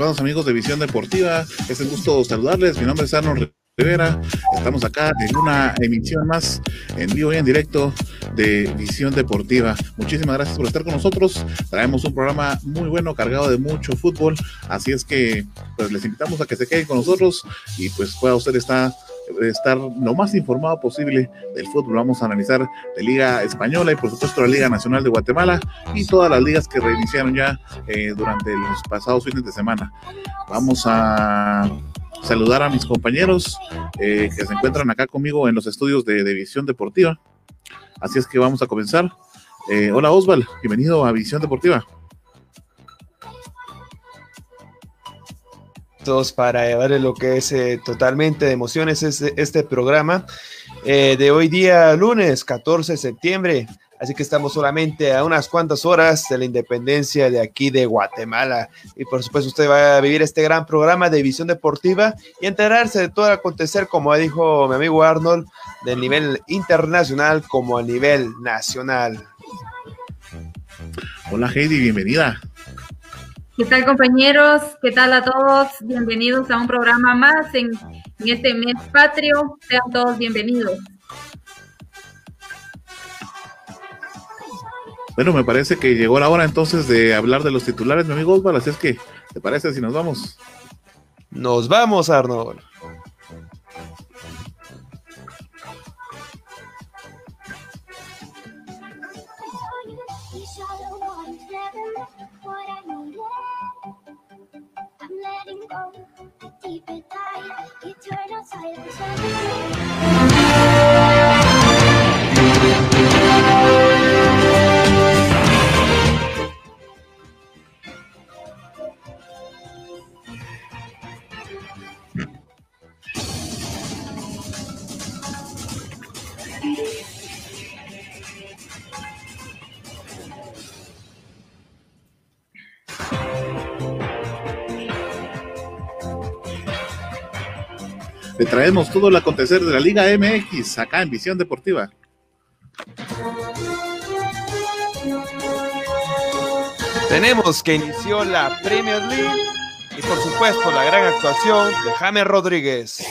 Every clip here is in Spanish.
Amigos de Visión Deportiva, es un gusto saludarles. Mi nombre es Arnold Rivera. Estamos acá en una emisión más en vivo y en directo de Visión Deportiva. Muchísimas gracias por estar con nosotros. Traemos un programa muy bueno, cargado de mucho fútbol. Así es que pues les invitamos a que se queden con nosotros y pues pueda usted estar estar lo más informado posible del fútbol. Vamos a analizar de Liga Española y por supuesto la Liga Nacional de Guatemala y todas las ligas que reiniciaron ya eh, durante los pasados fines de semana. Vamos a saludar a mis compañeros eh, que se encuentran acá conmigo en los estudios de, de Visión Deportiva. Así es que vamos a comenzar. Eh, hola Osval, bienvenido a Visión Deportiva. Para llevarle lo que es eh, totalmente de emociones este, este programa eh, de hoy día lunes 14 de septiembre. Así que estamos solamente a unas cuantas horas de la independencia de aquí de Guatemala. Y por supuesto usted va a vivir este gran programa de visión deportiva y enterarse de todo el acontecer, como dijo mi amigo Arnold, del nivel internacional como a nivel nacional. Hola Heidi, bienvenida. ¿Qué tal compañeros? ¿Qué tal a todos? Bienvenidos a un programa más en, este mes patrio. Sean todos bienvenidos. Bueno, me parece que llegó la hora entonces de hablar de los titulares, mi amigo Osvaldo, así es que, ¿te parece si nos vamos? Nos vamos, Arnold. Traemos todo el acontecer de la Liga MX acá en Visión Deportiva. Tenemos que inició la Premier League y por supuesto la gran actuación de James Rodríguez.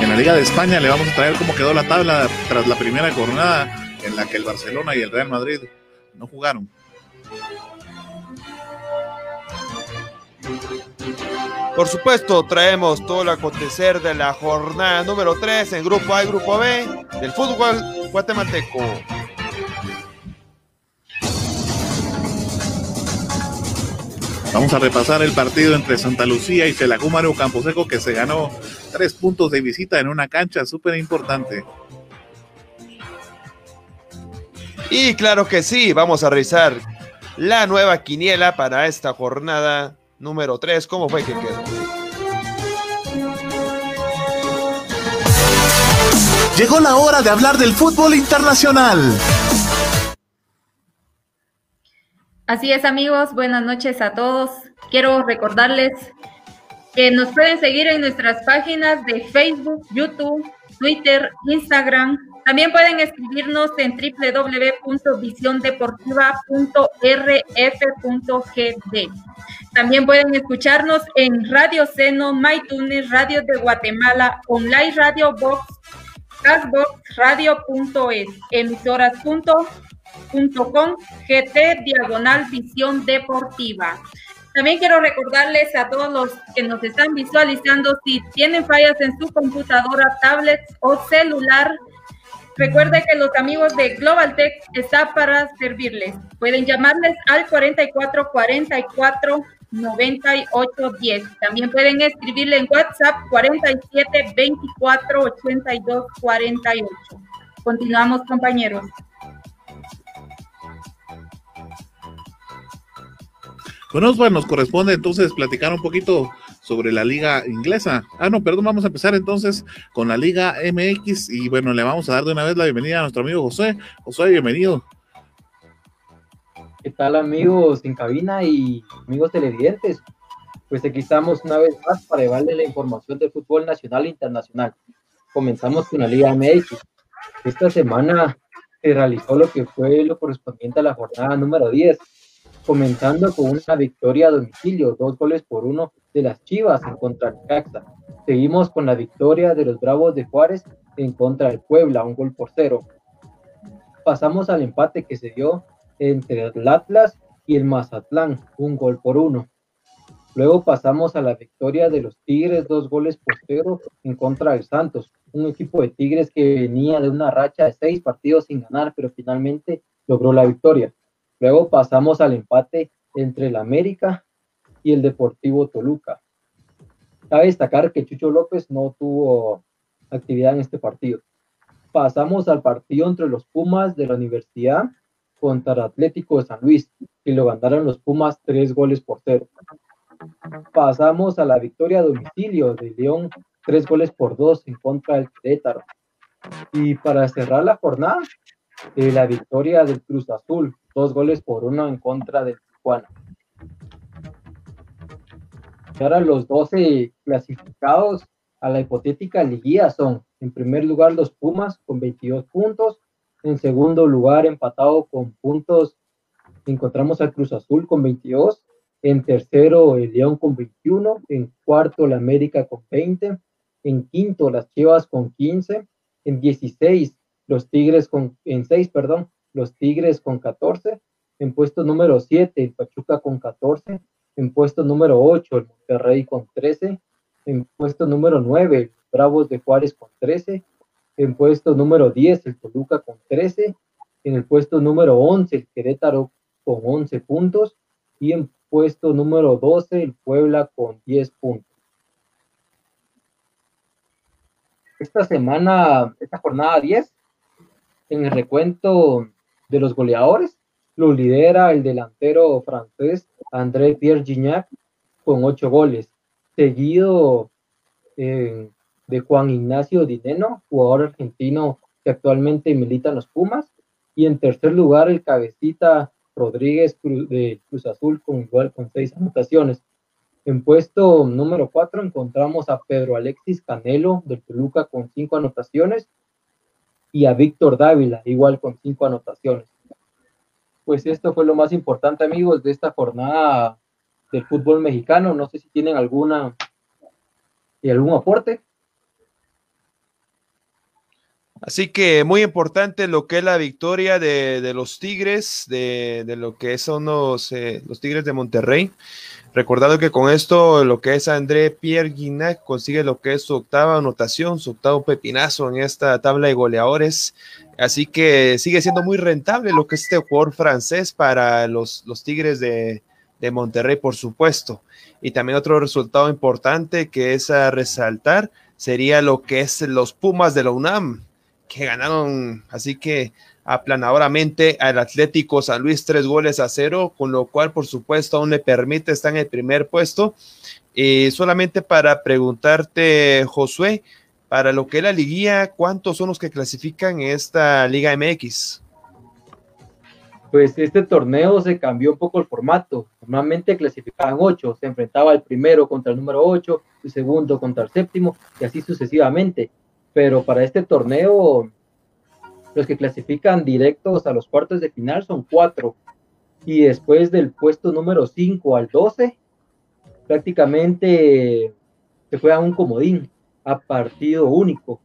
En la Liga de España le vamos a traer cómo quedó la tabla tras la primera jornada en la que el Barcelona y el Real Madrid no jugaron. Por supuesto, traemos todo el acontecer de la jornada número 3 en Grupo A y Grupo B del fútbol guatemalteco. Vamos a repasar el partido entre Santa Lucía y Campo Camposeco que se ganó tres puntos de visita en una cancha súper importante. Y claro que sí, vamos a revisar la nueva quiniela para esta jornada número 3. ¿Cómo fue que quedó? Llegó la hora de hablar del fútbol internacional. Así es amigos, buenas noches a todos. Quiero recordarles que nos pueden seguir en nuestras páginas de Facebook, YouTube, Twitter, Instagram, también pueden escribirnos en www.visiondeportiva.rf.gd. También pueden escucharnos en Radio Seno, MyTunes, Radio de Guatemala, Online Radio Box, Castbox, Radio.es, emisoras.com, GT, Diagonal Visión Deportiva. También quiero recordarles a todos los que nos están visualizando, si tienen fallas en su computadora, tablet o celular, recuerde que los amigos de Global Tech están para servirles. Pueden llamarles al 4444 9810. También pueden escribirle en WhatsApp 47 24 82 48. Continuamos, compañeros. Bueno, nos corresponde entonces platicar un poquito sobre la liga inglesa. Ah, no, perdón, vamos a empezar entonces con la liga MX y bueno, le vamos a dar de una vez la bienvenida a nuestro amigo José. José, bienvenido. ¿Qué tal amigos en cabina y amigos televidentes? Pues aquí estamos una vez más para llevarles la información del fútbol nacional e internacional. Comenzamos con la Liga MX. Esta semana se realizó lo que fue lo correspondiente a la jornada número 10 comenzando con una victoria a domicilio, dos goles por uno de las Chivas en contra del Caxa. Seguimos con la victoria de los Bravos de Juárez en contra del Puebla, un gol por cero. Pasamos al empate que se dio entre el Atlas y el Mazatlán, un gol por uno. Luego pasamos a la victoria de los Tigres, dos goles por cero en contra del Santos, un equipo de Tigres que venía de una racha de seis partidos sin ganar, pero finalmente logró la victoria. Luego pasamos al empate entre el América y el Deportivo Toluca. Cabe destacar que Chucho López no tuvo actividad en este partido. Pasamos al partido entre los Pumas de la Universidad contra el Atlético de San Luis y lo ganaron los Pumas tres goles por cero. Pasamos a la victoria a domicilio de León, tres goles por dos en contra del Querétaro. Y para cerrar la jornada, eh, la victoria del Cruz Azul, dos goles por uno en contra del Tijuana. Ahora los 12 clasificados a la hipotética liguilla son, en primer lugar, los Pumas con 22 puntos, en segundo lugar, empatado con puntos, encontramos al Cruz Azul con 22, en tercero, el León con 21, en cuarto, la América con 20, en quinto, las Chivas con 15, en 16, los Tigres con, en 6, perdón, los Tigres con 14, en puesto número 7 el Pachuca con 14, en puesto número 8 el Monterrey con 13, en puesto número 9 los Bravos de Juárez con 13, en puesto número 10 el Toluca con 13, en el puesto número 11 el Querétaro con 11 puntos y en puesto número 12 el Puebla con 10 puntos. Esta semana, esta jornada 10, en el recuento de los goleadores, lo lidera el delantero francés André Pierre Gignac con ocho goles, seguido de Juan Ignacio Dineno, jugador argentino que actualmente milita en los Pumas, y en tercer lugar el cabecita Rodríguez de Cruz Azul con igual con seis anotaciones. En puesto número cuatro encontramos a Pedro Alexis Canelo del Toluca con cinco anotaciones y a Víctor Dávila, igual con cinco anotaciones. Pues esto fue lo más importante, amigos, de esta jornada del fútbol mexicano. No sé si tienen alguna y algún aporte. Así que muy importante lo que es la victoria de, los Tigres, de, lo que son los, eh, los Tigres de Monterrey. Recordando que con esto lo que es André Pierre Guignac consigue lo que es su octava anotación, su octavo pepinazo en esta tabla de goleadores. Así que sigue siendo muy rentable lo que es este jugador francés para los, los Tigres de, de Monterrey, por supuesto. Y también otro resultado importante que es a resaltar sería lo que es los Pumas de la UNAM, que ganaron. Así que aplanadoramente al Atlético San Luis tres goles a cero, con lo cual por supuesto aún le permite estar en el primer puesto. Y solamente para preguntarte, Josué, para lo que es la liguilla, ¿cuántos son los que clasifican en esta Liga MX? Pues este torneo se cambió un poco el formato. Normalmente clasificaban ocho, se enfrentaba el primero contra el número ocho, el segundo contra el séptimo y así sucesivamente. Pero para este torneo los que clasifican directos a los cuartos de final son cuatro. Y después del puesto número 5 al 12, prácticamente se fue a un comodín, a partido único.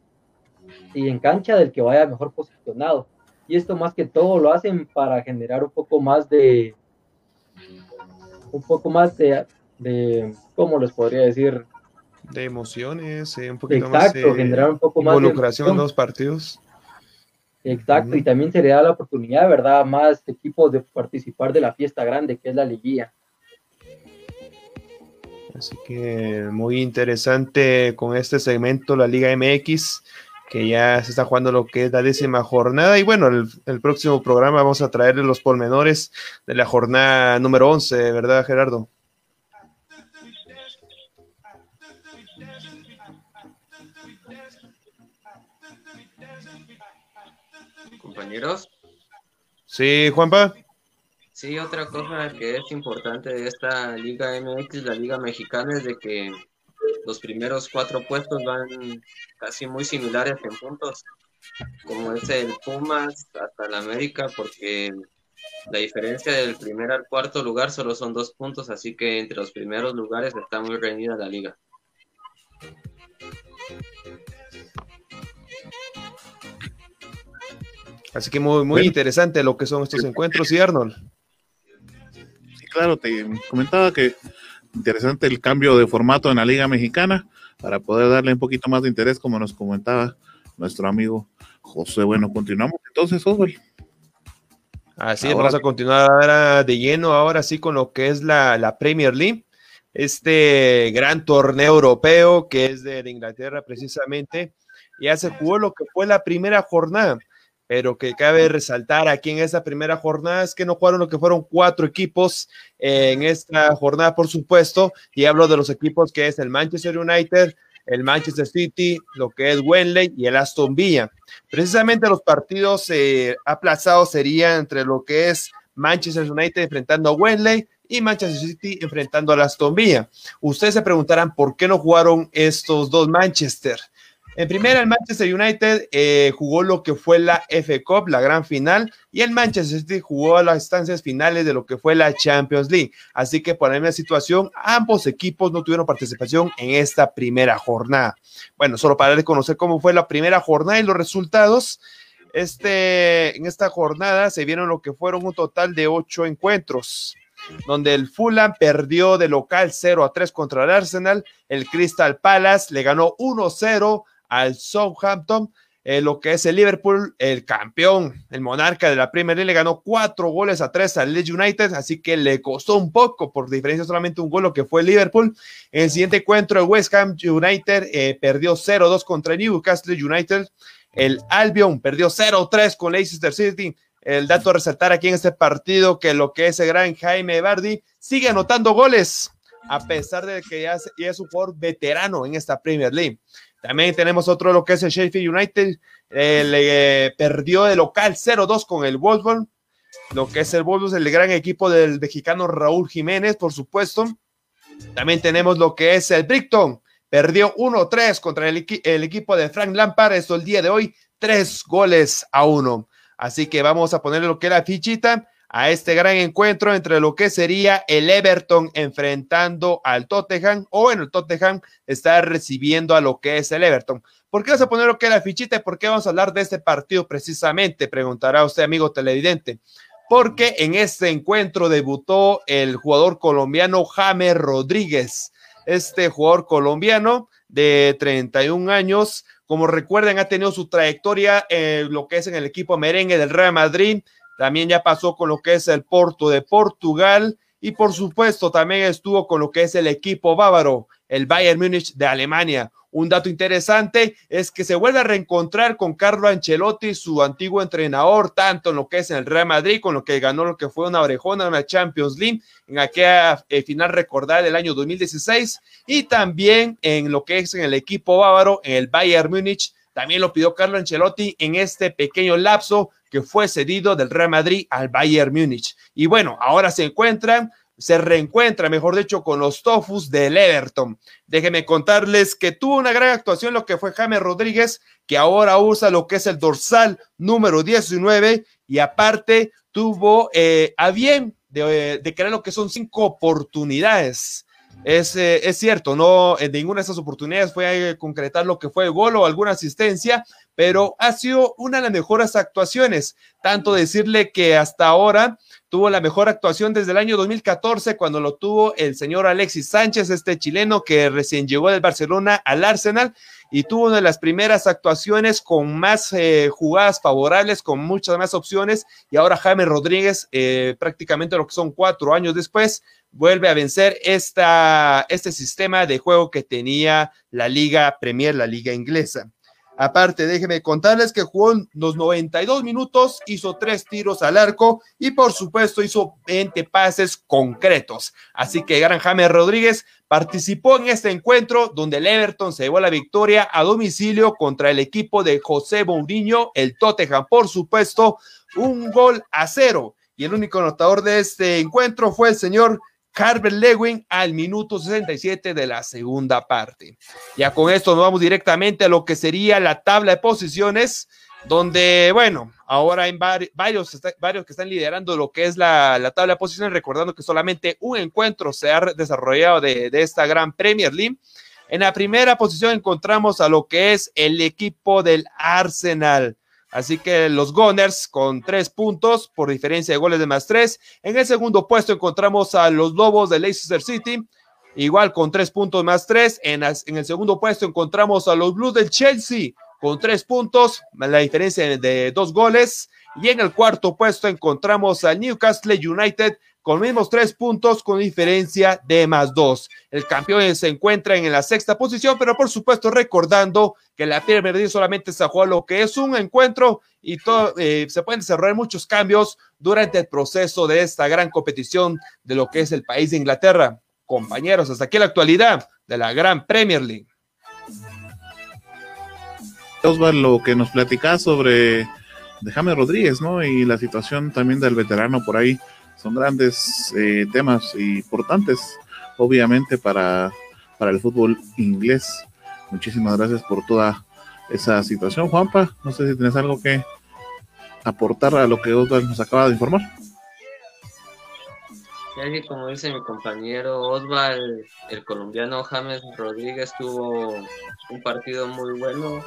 Y en cancha del que vaya mejor posicionado. Y esto más que todo lo hacen para generar un poco más de un poco más de, de ¿cómo les podría decir? De emociones, un poquito Exacto, más de un poco más involucración en los partidos. Exacto, y también se le da la oportunidad, ¿verdad?, a más equipos de participar de la fiesta grande que es la liguilla. Así que muy interesante con este segmento, la Liga MX, que ya se está jugando lo que es la décima jornada. Y bueno, el, el próximo programa vamos a traerle los pormenores de la jornada número 11, ¿verdad, Gerardo? Compañeros. Sí, Juanpa. Sí, otra cosa que es importante de esta Liga MX, la Liga Mexicana, es de que los primeros cuatro puestos van casi muy similares en puntos, como es el Pumas hasta el América, porque la diferencia del primer al cuarto lugar solo son dos puntos, así que entre los primeros lugares está muy reñida la liga. Así que muy, muy interesante lo que son estos encuentros, ¿y Arnold? Sí, claro, te comentaba que interesante el cambio de formato en la Liga Mexicana para poder darle un poquito más de interés, como nos comentaba nuestro amigo José. Bueno, continuamos entonces, Oswald. Así ahora, vamos a continuar ahora de lleno, ahora sí, con lo que es la, la Premier League, este gran torneo europeo que es de, de Inglaterra precisamente. Ya se jugó lo que fue la primera jornada pero que cabe resaltar aquí en esta primera jornada es que no jugaron lo que fueron cuatro equipos en esta jornada, por supuesto, y hablo de los equipos que es el Manchester United, el Manchester City, lo que es Wembley y el Aston Villa. Precisamente los partidos eh, aplazados serían entre lo que es Manchester United enfrentando a Wembley y Manchester City enfrentando a Aston Villa. Ustedes se preguntarán por qué no jugaron estos dos Manchester. En primera, el Manchester United eh, jugó lo que fue la F Cup, la gran final, y el Manchester City jugó a las instancias finales de lo que fue la Champions League. Así que por la misma situación, ambos equipos no tuvieron participación en esta primera jornada. Bueno, solo para conocer cómo fue la primera jornada y los resultados. Este, en esta jornada se vieron lo que fueron un total de ocho encuentros donde el Fulham perdió de local 0 a 3 contra el Arsenal, el Crystal Palace le ganó 1-0 al Southampton. Eh, lo que es el Liverpool, el campeón, el monarca de la Premier League, le ganó cuatro goles a tres al Leeds United, así que le costó un poco, por diferencia solamente un gol, lo que fue el Liverpool. En el siguiente encuentro, el West Ham United eh, perdió 0-2 contra Newcastle United. El Albion perdió 0-3 con Leicester City. El dato a resaltar aquí en este partido que lo que es el gran Jaime Bardi sigue anotando goles, a pesar de que ya es un jugador veterano en esta Premier League. También tenemos otro, lo que es el Sheffield United, eh, le perdió de local 0-2 con el Wolfsburg. Lo que es el Wolfsburg, el gran equipo del mexicano Raúl Jiménez, por supuesto. También tenemos lo que es el Brighton, perdió 1-3 contra el, el, equipo de Frank Lampard. Esto el día de hoy, tres goles a uno. Así que vamos a ponerle lo que era fichita a este gran encuentro entre lo que sería el Everton enfrentando al Tottenham o en el Tottenham está recibiendo a lo que es el Everton. ¿Por qué vas a poner lo que la fichita y por qué vamos a hablar de este partido precisamente? Preguntará usted, amigo televidente. Porque en este encuentro debutó el jugador colombiano James Rodríguez. Este jugador colombiano de 31 años, como recuerden, ha tenido su trayectoria en lo que es en el equipo merengue del Real Madrid, también ya pasó con lo que es el Porto de Portugal y por supuesto también estuvo con lo que es el equipo bávaro, el Bayern Múnich de Alemania. Un dato interesante es que se vuelve a reencontrar con Carlo Ancelotti, su antiguo entrenador, tanto en lo que es en el Real Madrid, con lo que ganó lo que fue una orejona, una Champions League, en aquella eh, final recordada del año 2016, y también en lo que es en el equipo bávaro, en el Bayern Múnich. También lo pidió Carlo Ancelotti en este pequeño lapso que fue cedido del Real Madrid al Bayern Múnich. Y bueno, ahora se encuentran, se reencuentra, mejor dicho, con los Tofus del Everton. Déjenme contarles que tuvo una gran actuación lo que fue James Rodríguez, que ahora usa lo que es el dorsal número 19 y aparte tuvo eh, a bien de, de crear lo que son cinco oportunidades. Es, eh, es, cierto, no en ninguna de esas oportunidades fue a concretar lo que fue gol o alguna asistencia, pero ha sido una de las mejores actuaciones. Tanto decirle que hasta ahora tuvo la mejor actuación desde el año 2014 cuando lo tuvo el señor Alexis Sánchez, este chileno que recién llegó del Barcelona al Arsenal y tuvo una de las primeras actuaciones con más eh, jugadas favorables, con muchas más opciones y ahora Jaime Rodríguez, eh, prácticamente lo que son cuatro años después, vuelve a vencer esta, este sistema de juego que tenía la Liga Premier, la Liga Inglesa. Aparte, déjenme contarles que jugó los 92 minutos, hizo tres tiros al arco y por supuesto hizo 20 pases concretos. Así que Gran James Rodríguez participó en este encuentro donde el Everton se llevó la victoria a domicilio contra el equipo de José Mourinho, el Tottenham, por supuesto, un gol a cero. Y el único anotador de este encuentro fue el señor Carver Lewin al minuto 67 de la segunda parte. Ya con esto nos vamos directamente a lo que sería la tabla de posiciones, donde, bueno, ahora hay varios, varios que están liderando lo que es la, tabla de posiciones, recordando que solamente un encuentro se ha desarrollado de, de esta gran Premier League. En la primera posición encontramos a lo que es el equipo del Arsenal Así que los Gunners con tres puntos por diferencia de goles de más tres. En el segundo puesto encontramos a los Lobos de Leicester City, igual con tres puntos más tres. En, en el segundo puesto encontramos a los Blues del Chelsea con tres puntos, la diferencia de dos goles. Y en el cuarto puesto encontramos a Newcastle United con mismos tres puntos con diferencia de más dos. El campeón se encuentra en la sexta posición, pero por supuesto recordando que la League solamente se jugó lo que es un encuentro y todo, eh, se pueden desarrollar muchos cambios durante el proceso de esta gran competición de lo que es el país de Inglaterra. Compañeros, hasta aquí la actualidad de la gran Premier League. Osvaldo, lo que nos platicás sobre de Rodríguez, ¿no? Y la situación también del veterano por ahí son grandes eh, temas importantes, obviamente, para, para el fútbol inglés. Muchísimas gracias por toda esa situación, Juanpa. No sé si tienes algo que aportar a lo que Osvaldo nos acaba de informar. Como dice mi compañero Osval, el colombiano James Rodríguez tuvo un partido muy bueno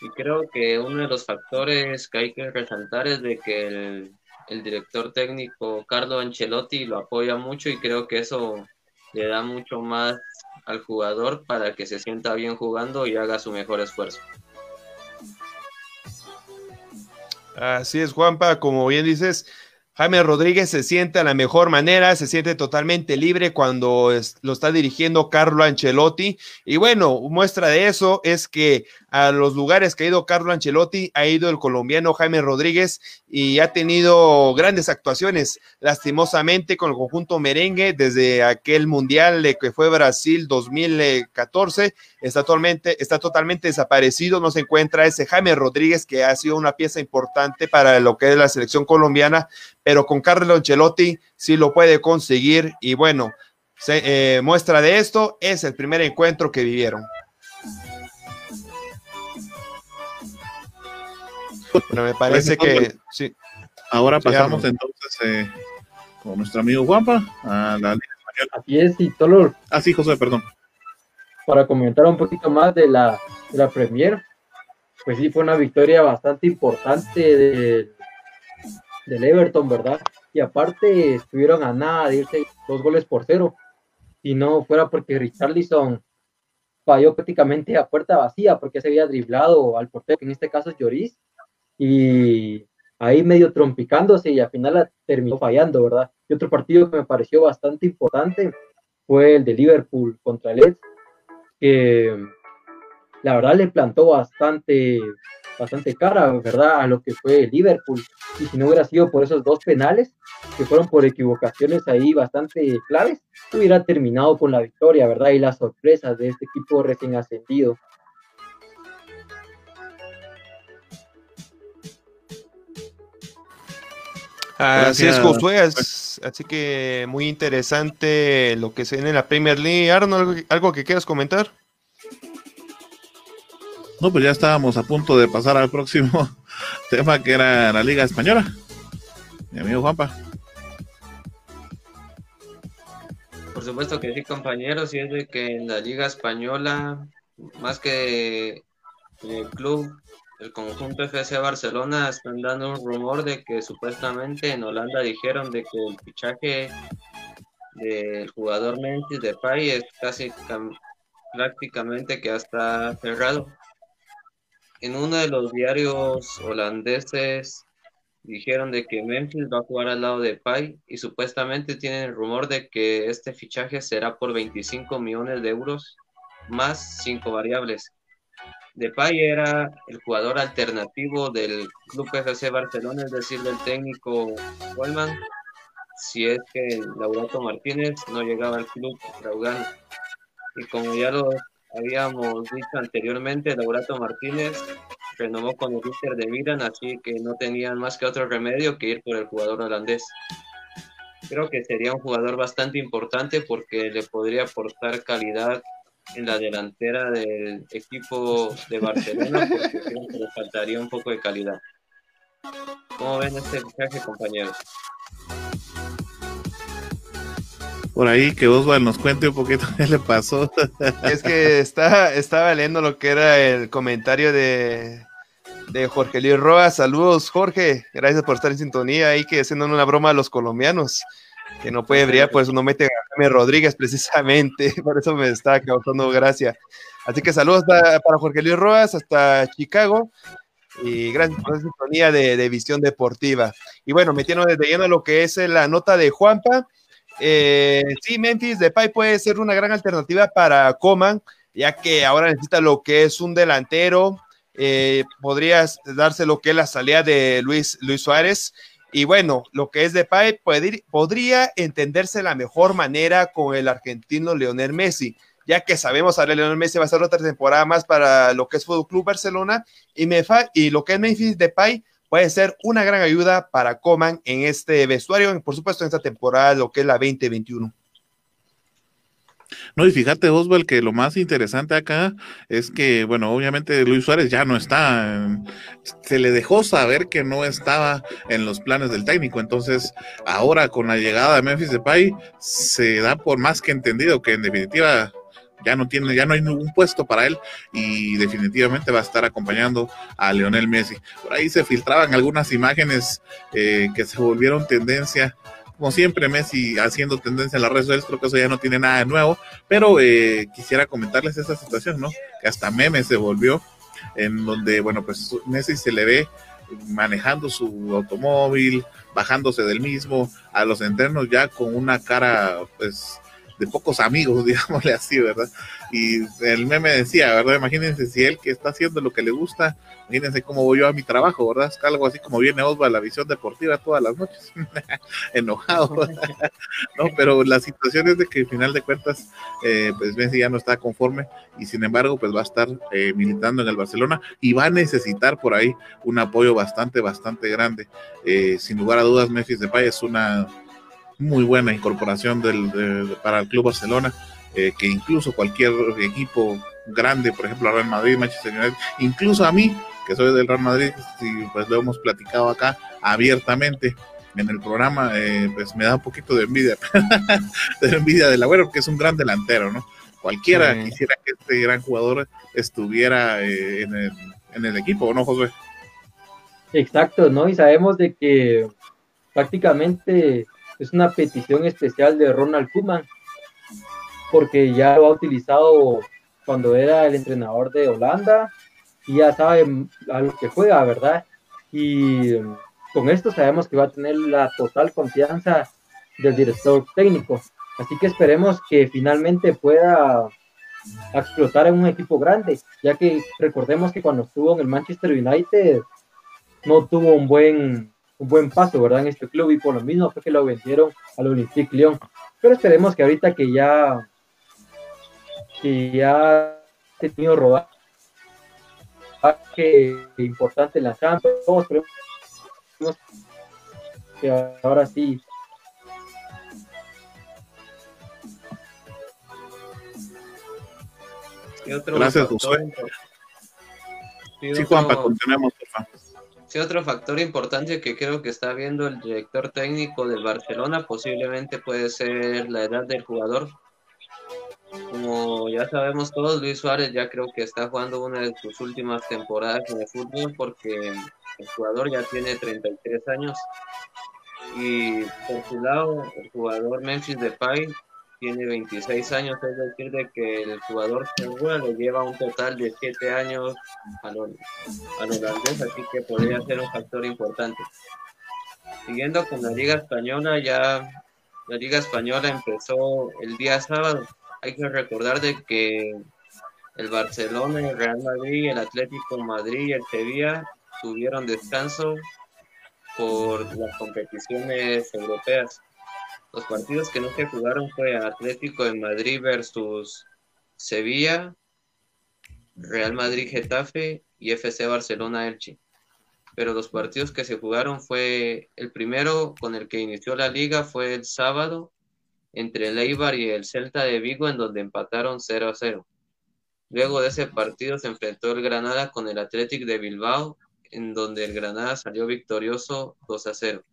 y creo que uno de los factores que hay que resaltar es de que el el director técnico Carlo Ancelotti lo apoya mucho y creo que eso le da mucho más al jugador para que se sienta bien jugando y haga su mejor esfuerzo. Así es, Juanpa, como bien dices, Jaime Rodríguez se siente a la mejor manera, se siente totalmente libre cuando lo está dirigiendo Carlo Ancelotti. Y bueno, muestra de eso es que a los lugares que ha ido Carlo Ancelotti, ha ido el colombiano Jaime Rodríguez y ha tenido grandes actuaciones, lastimosamente con el conjunto merengue desde aquel mundial que fue Brasil 2014, está totalmente, está totalmente desaparecido, no se encuentra ese Jaime Rodríguez que ha sido una pieza importante para lo que es la selección colombiana, pero con Carlo Ancelotti sí lo puede conseguir y bueno, se, eh, muestra de esto es el primer encuentro que vivieron. Pero me parece que sí. Ahora pasamos entonces eh, con nuestro amigo Guapa a la Liga Española. Así es, y Tolor. Ah, sí, José, perdón. Para comentar un poquito más de la, de la Premier, pues sí, fue una victoria bastante importante de, del Everton, ¿verdad? Y aparte estuvieron a nada de dos goles por cero. Si no fuera porque Richarlison falló prácticamente a puerta vacía porque se había driblado al portero, en este caso es Lloris, y ahí medio trompicándose y al final terminó fallando, ¿verdad? Y otro partido que me pareció bastante importante fue el de Liverpool contra el Leeds, que la verdad le plantó bastante, bastante cara, ¿verdad? A lo que fue Liverpool. Y si no hubiera sido por esos dos penales, que fueron por equivocaciones ahí bastante claves, hubiera terminado con la victoria, ¿verdad? Y las sorpresas de este equipo recién ascendido. Así es, Josué. así que muy interesante lo que se viene en la Premier League. Arnold, ¿algo que quieras comentar? No, pues ya estábamos a punto de pasar al próximo tema que era la Liga Española. Mi amigo Juanpa. Por supuesto que sí, compañeros, y es de que en la Liga Española, más que el club el conjunto FC Barcelona están dando un rumor de que supuestamente en Holanda dijeron de que el fichaje del jugador Memphis Depay es casi prácticamente que hasta cerrado. En uno de los diarios holandeses dijeron de que Memphis va a jugar al lado de Pay y supuestamente tienen rumor de que este fichaje será por 25 millones de euros más cinco variables. Depay era el jugador alternativo del Club FC Barcelona, es decir, del técnico Wellman, si es que Laurato Martínez no llegaba al club Raugano. Y como ya lo habíamos dicho anteriormente, Laurato Martínez renovó con el Inter de Milan, así que no tenían más que otro remedio que ir por el jugador holandés. Creo que sería un jugador bastante importante porque le podría aportar calidad en la delantera del equipo de Barcelona porque creo que le faltaría un poco de calidad. ¿Cómo ven este fichaje, compañeros? Por ahí que Oswald nos cuente un poquito qué le pasó. Es que está, estaba leyendo lo que era el comentario de, de Jorge Luis Roa. Saludos, Jorge. Gracias por estar en sintonía ahí que haciendo una broma a los colombianos que no puede brillar, por eso no mete a Jaime Rodríguez precisamente, por eso me está causando gracia. Así que saludos para, Jorge Luis Roas hasta Chicago y gracias por la sintonía de, Visión Deportiva. Y bueno, metiendo desde lleno lo que es la nota de Juanpa, eh, sí, Memphis Depay puede ser una gran alternativa para Coman, ya que ahora necesita lo que es un delantero, eh, darse lo que es la salida de Luis, Luis Suárez, y bueno, lo que es de Depay podría entenderse de la mejor manera con el argentino Leonel Messi, ya que sabemos ahora Leonel Messi va a ser otra temporada más para lo que es Fútbol Club Barcelona y, y lo que es Memphis Depay puede ser una gran ayuda para Coman en este vestuario, por supuesto en esta temporada, lo que es la 2021. No, y fíjate, Oswald, que lo más interesante acá es que, bueno, obviamente Luis Suárez ya no está, se le dejó saber que no estaba en los planes del técnico, entonces ahora con la llegada de Memphis Depay se da por más que entendido que en definitiva ya no tiene, ya no hay ningún puesto para él y definitivamente va a estar acompañando a Lionel Messi. Por ahí se filtraban algunas imágenes eh, que se volvieron tendencia como siempre, Messi haciendo tendencia en las redes sociales, creo que eso ya no tiene nada de nuevo, pero eh, quisiera comentarles esa situación, ¿no? Que hasta meme se volvió, en donde, bueno, pues Messi se le ve manejando su automóvil, bajándose del mismo, a los entrenos ya con una cara, pues, de pocos amigos, digámosle así, ¿verdad? Y el meme decía, ¿verdad? Imagínense si él que está haciendo lo que le gusta, imagínense cómo voy yo a mi trabajo, ¿verdad? Es algo así como viene Osva a la visión deportiva todas las noches, enojado, ¿no? Pero la situación es de que al final de cuentas, eh, pues Messi ya no está conforme y sin embargo, pues va a estar eh, militando en el Barcelona y va a necesitar por ahí un apoyo bastante, bastante grande. Eh, sin lugar a dudas, Memphis Depay es una muy buena incorporación del, para el Club Barcelona, eh, que incluso cualquier equipo grande, por ejemplo, Real Madrid, Manchester United, incluso a mí, que soy del Real Madrid, y pues lo hemos platicado acá abiertamente en el programa, eh, pues me da un poquito de envidia, de envidia del abuelo, porque es un gran delantero, ¿no? Cualquiera quisiera que este gran jugador estuviera eh, en, el, en el equipo, ¿no, José? Exacto, ¿no? Y sabemos de que prácticamente es una petición especial de Ronald Koeman, porque ya lo ha utilizado cuando era el entrenador de Holanda y ya sabe a lo que juega, ¿verdad? Y con esto sabemos que va a tener la total confianza del director técnico. Así que esperemos que finalmente pueda explotar en un equipo grande, ya que recordemos que cuando estuvo en el Manchester United no tuvo un buen un buen paso, ¿verdad? En este club y por lo mismo fue que lo vendieron al Olympique Lyon. Pero esperemos que ahorita que ya que ya ha tenido rodaje importante en la Champions, todos que ahora sí Gracias, José. Sí, Juanpa, continuemos, por favor. Sí, otro factor importante que creo que está viendo el director técnico del Barcelona posiblemente puede ser la edad del jugador. Como ya sabemos todos, Luis Suárez ya creo que está jugando una de sus últimas temporadas en el fútbol porque el jugador ya tiene 33 años. Y por su lado, el jugador Memphis Depay tiene 26 años, es decir, de que el jugador seguro le lleva un total de 7 años al, holandés, así que podría ser un factor importante. Siguiendo con la Liga Española, ya la Liga Española empezó el día sábado. Hay que recordar de que el Barcelona, el Real Madrid, el Atlético Madrid y el Sevilla tuvieron descanso por las competiciones europeas. Los partidos que no se jugaron fue Atlético de Madrid versus Sevilla, Real Madrid Getafe y FC Barcelona Elche. Pero los partidos que se jugaron fue el primero con el que inició la liga fue el sábado entre el Eibar y el Celta de Vigo en donde empataron 0 a 0. Luego de ese partido se enfrentó el Granada con el Athletic de Bilbao en donde el Granada salió victorioso 2 a 0.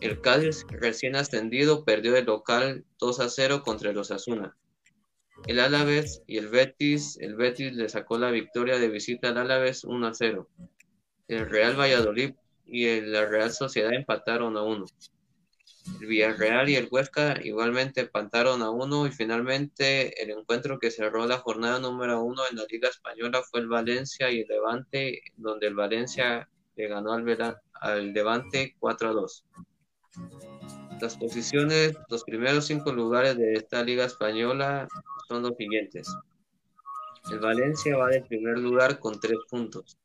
El Cádiz, recién ascendido, perdió de local 2 a 0 contra los Asuna. El Alavés y el Betis, el Betis le sacó la victoria de visita al Alavés 1 a 0. El Real Valladolid y la Real Sociedad empataron a 1. El Villarreal y el Huesca igualmente empataron a 1 y finalmente el encuentro que cerró la jornada número 1 en la Liga Española fue el Valencia y el Levante, donde el Valencia le ganó al, al Levante 4 a 2. Las posiciones, los primeros cinco lugares de esta liga española son los siguientes. El Valencia va de primer lugar con tres puntos.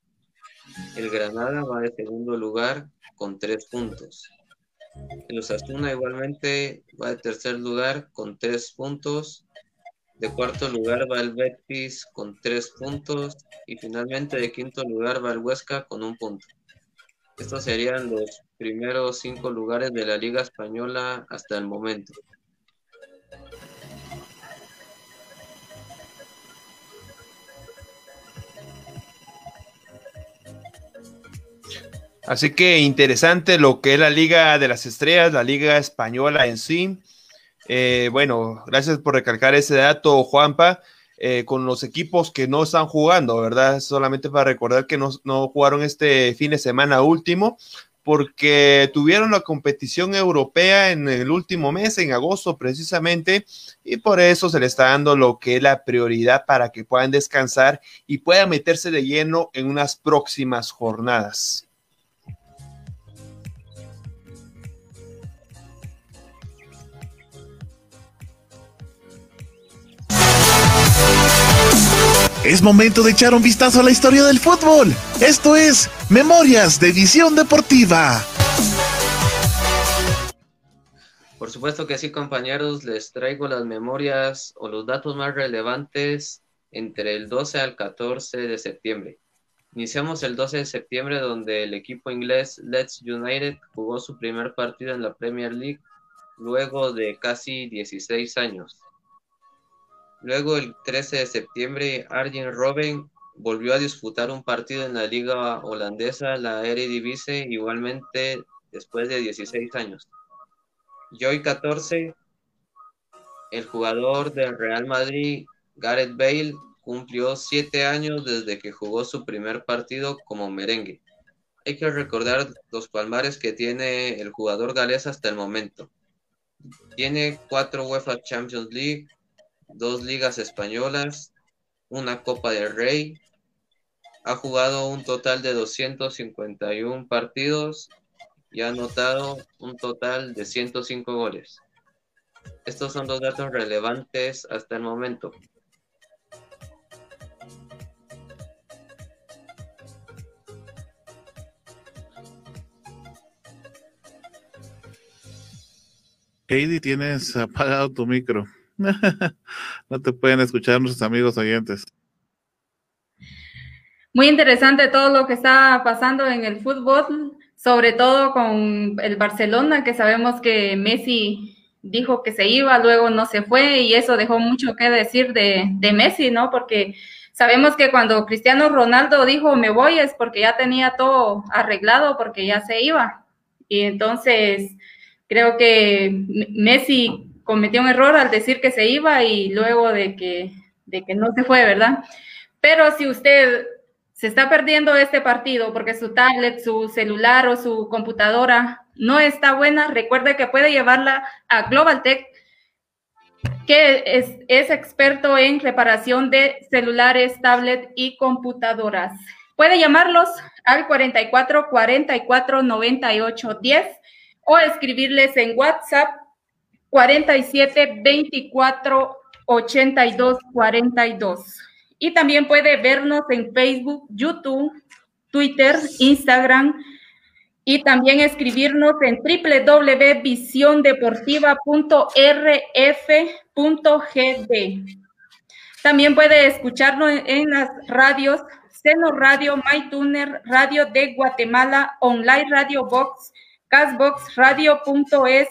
El Granada va de segundo lugar con tres puntos. El Osasuna igualmente va de tercer lugar con tres puntos. De cuarto lugar va el Betis con tres puntos. Y finalmente de quinto lugar va el Huesca con un punto. Estos serían los primeros cinco lugares de la Liga Española hasta el momento. Así que interesante lo que es la Liga de las Estrellas, la Liga Española en sí. Eh, bueno, gracias por recalcar ese dato, Juanpa. Eh, con los equipos que no están jugando, ¿verdad? Solamente para recordar que no, jugaron este fin de semana último, porque tuvieron la competición europea en el último mes, en agosto precisamente, y por eso se le está dando lo que es la prioridad para que puedan descansar y puedan meterse de lleno en unas próximas jornadas. Es momento de echar un vistazo a la historia del fútbol. Esto es Memorias de Visión Deportiva. Por supuesto que sí, compañeros, les traigo las memorias o los datos más relevantes entre el 12 al 14 de septiembre. Iniciamos el 12 de septiembre donde el equipo inglés Leeds United jugó su primer partido en la Premier League luego de casi 16 años. Luego, el 13 de septiembre, Arjen Robben volvió a disputar un partido en la liga holandesa, la Eredivisie, igualmente después de 16 años. Y hoy 14, el jugador del Real Madrid, Gareth Bale, cumplió siete años desde que jugó su primer partido como merengue. Hay que recordar los palmares que tiene el jugador galés hasta el momento. Tiene cuatro UEFA Champions League, dos ligas españolas, una Copa del Rey. Ha jugado un total de 251 partidos y ha anotado un total de 105 goles. Estos son los datos relevantes hasta el momento. Heidi, tienes apagado tu micro. no te pueden escuchar nuestros amigos oyentes. Muy interesante todo lo que está pasando en el fútbol, sobre todo con el Barcelona, que sabemos que Messi dijo que se iba, luego no se fue y eso dejó mucho que decir de, de Messi, ¿no? Porque sabemos que cuando Cristiano Ronaldo dijo me voy es porque ya tenía todo arreglado, porque ya se iba. Y entonces creo que Messi cometió un error al decir que se iba y luego de que, de que no se fue, ¿verdad? Pero si usted se está perdiendo este partido porque su tablet, su celular o su computadora no está buena, recuerde que puede llevarla a Global Tech, que es, es experto en reparación de celulares, tablet y computadoras. Puede llamarlos al 44 44 98 10 o escribirles en WhatsApp 47 24 82 42. Y también puede vernos en Facebook, YouTube, Twitter, Instagram y también escribirnos en www.visiondeportiva.rf.gd. También puede escucharnos en las radios Seno Radio, MyTuner, Radio de Guatemala, Online Radio Box, Casbox, Radio.es,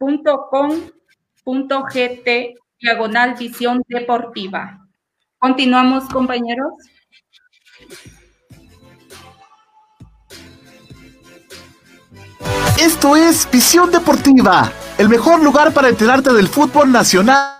emisoras.com.gt, diagonal visión deportiva. Continuamos, compañeros. Esto es Visión Deportiva, el mejor lugar para enterarte del fútbol nacional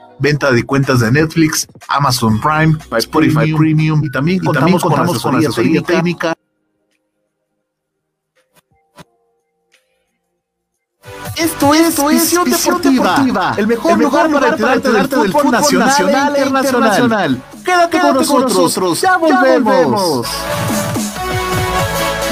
venta de cuentas de Netflix, Amazon Prime, Spotify Premium, y también contamos, con, asesoría, técnica. Esto es, Esto Visión, Deportiva, el mejor, lugar, para del, fútbol, nacional, e internacional. Quédate, con, nosotros, ya volvemos.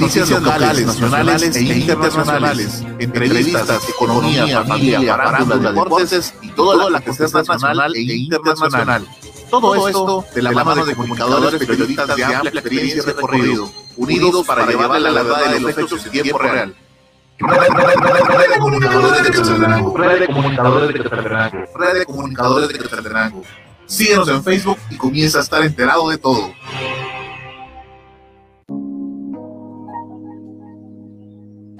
noticias locales, nacionales e, e internacionales, entrevistas, economía, familia, farándula, deportes y toda la gestión nacional e, e internacional. Todo esto de la mano de comunicadores periodistas de amplia experiencia y recorrido, unidos para llevar la verdad de los hechos en tiempo real. Red de comunicadores de Quetzaltenango. Red de comunicadores de Quetzaltenango. Red de comunicadores de Quetzaltenango. Síguenos en Facebook y comienza a estar enterado de todo.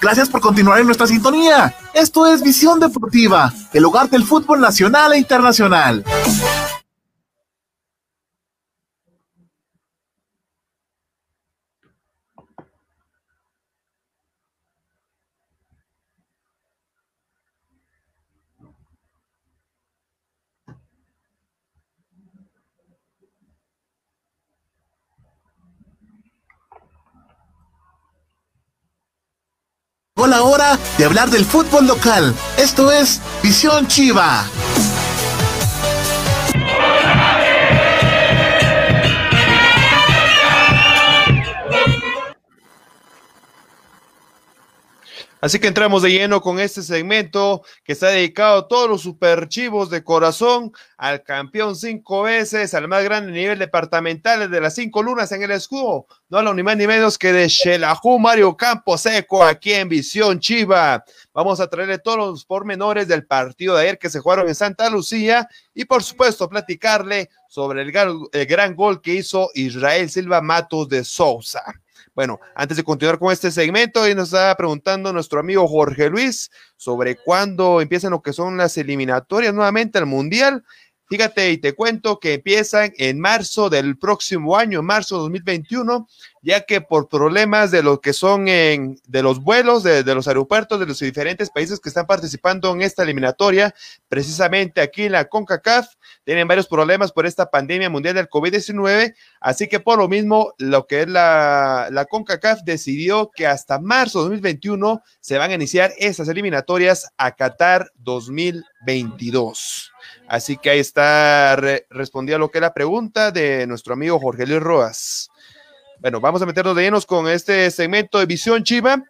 Gracias por continuar en nuestra sintonía. Esto es Visión Deportiva, el hogar del fútbol nacional e internacional. La hora de hablar del fútbol local. Esto es Visión Chiva. Así que entramos de lleno con este segmento que está dedicado a todos los superchivos de corazón, al campeón cinco veces, al más grande nivel departamental de las cinco lunas en el escudo, no a lo ni más ni menos que de Xelajú Mario Campo Seco aquí en Visión Chiva. Vamos a traerle todos los pormenores del partido de ayer que se jugaron en Santa Lucía y por supuesto platicarle sobre el gran gol que hizo Israel Silva Matos de Sousa. Bueno, antes de continuar con este segmento, hoy nos está preguntando nuestro amigo Jorge Luis sobre cuándo empiezan lo que son las eliminatorias nuevamente al Mundial. Fíjate y te cuento que empiezan en marzo del próximo año, marzo 2021, ya que por problemas de lo que son en, de los vuelos, de, los aeropuertos de los diferentes países que están participando en esta eliminatoria, precisamente aquí en la CONCACAF, tienen varios problemas por esta pandemia mundial del COVID-19, así que por lo mismo, lo que es la, la CONCACAF decidió que hasta marzo 2021 se van a iniciar estas eliminatorias a Qatar 2022. Así que ahí está, respondía lo que es la pregunta de nuestro amigo Jorge Luis Roas. Bueno, vamos a meternos de llenos con este segmento de Visión Chiva.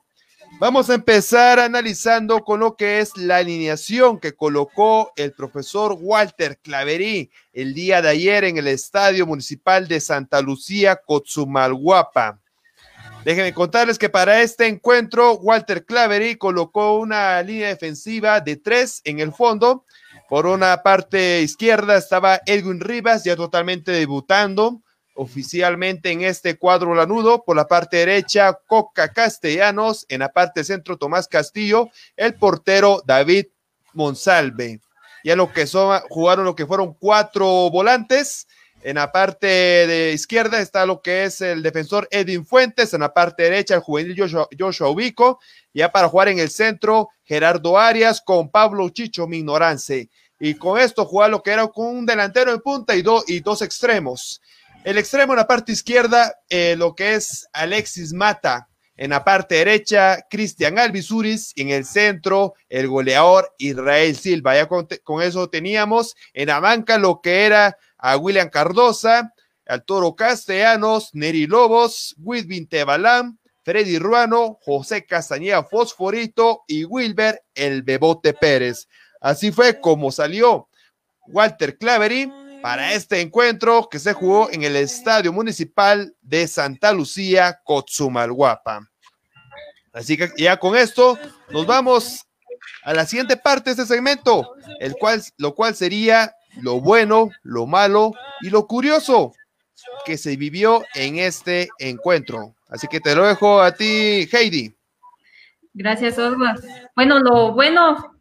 Vamos a empezar analizando con lo que es la alineación que colocó el profesor Walter Claverí el día de ayer en el Estadio Municipal de Santa Lucía, Cotzumalguapa. Déjenme contarles que para este encuentro, Walter Clavery colocó una línea defensiva de tres en el fondo, por una parte izquierda estaba Edwin Rivas, ya totalmente debutando oficialmente en este cuadro lanudo. Por la parte derecha, Coca Castellanos. En la parte centro, Tomás Castillo. El portero, David Monsalve. Ya lo que son, jugaron lo que fueron cuatro volantes. En la parte de izquierda está lo que es el defensor Edwin Fuentes. En la parte derecha, el juvenil Joshua, Joshua Ubico. Ya para jugar en el centro, Gerardo Arias con Pablo Chicho Mignorance y con esto jugar lo que era con un delantero en punta y, y dos extremos. El extremo en la parte izquierda, eh, lo que es Alexis Mata. En la parte derecha, Cristian Alvisuris. En el centro, el goleador Israel Silva. Ya con, eso teníamos en la banca lo que era a William Cardosa, al Toro Castellanos, Neri Lobos, Widvin Tebalam, Freddy Ruano, José Castañeda Fosforito y Wilber El Bebote Pérez. Así fue como salió Walter Clavery para este encuentro que se jugó en el Estadio Municipal de Santa Lucía, Cotzumalguapa. Así que ya con esto nos vamos a la siguiente parte de este segmento, el cual, lo cual sería lo bueno, lo malo y lo curioso que se vivió en este encuentro. Así que te lo dejo a ti, Heidi. Gracias, Oswald. Bueno, lo bueno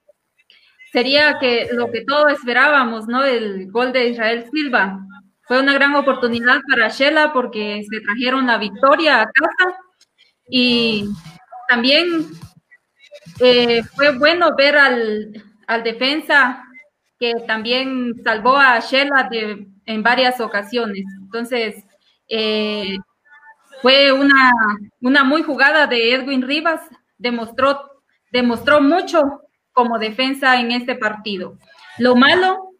sería que lo que todos esperábamos, ¿no? El gol de Israel Silva. Fue una gran oportunidad para Shela porque se trajeron la victoria a casa y también eh, fue bueno ver al, al defensa que también salvó a Shella en varias ocasiones. Entonces, eh, fue una, una muy jugada de Edwin Rivas, demostró, demostró mucho como defensa en este partido. Lo malo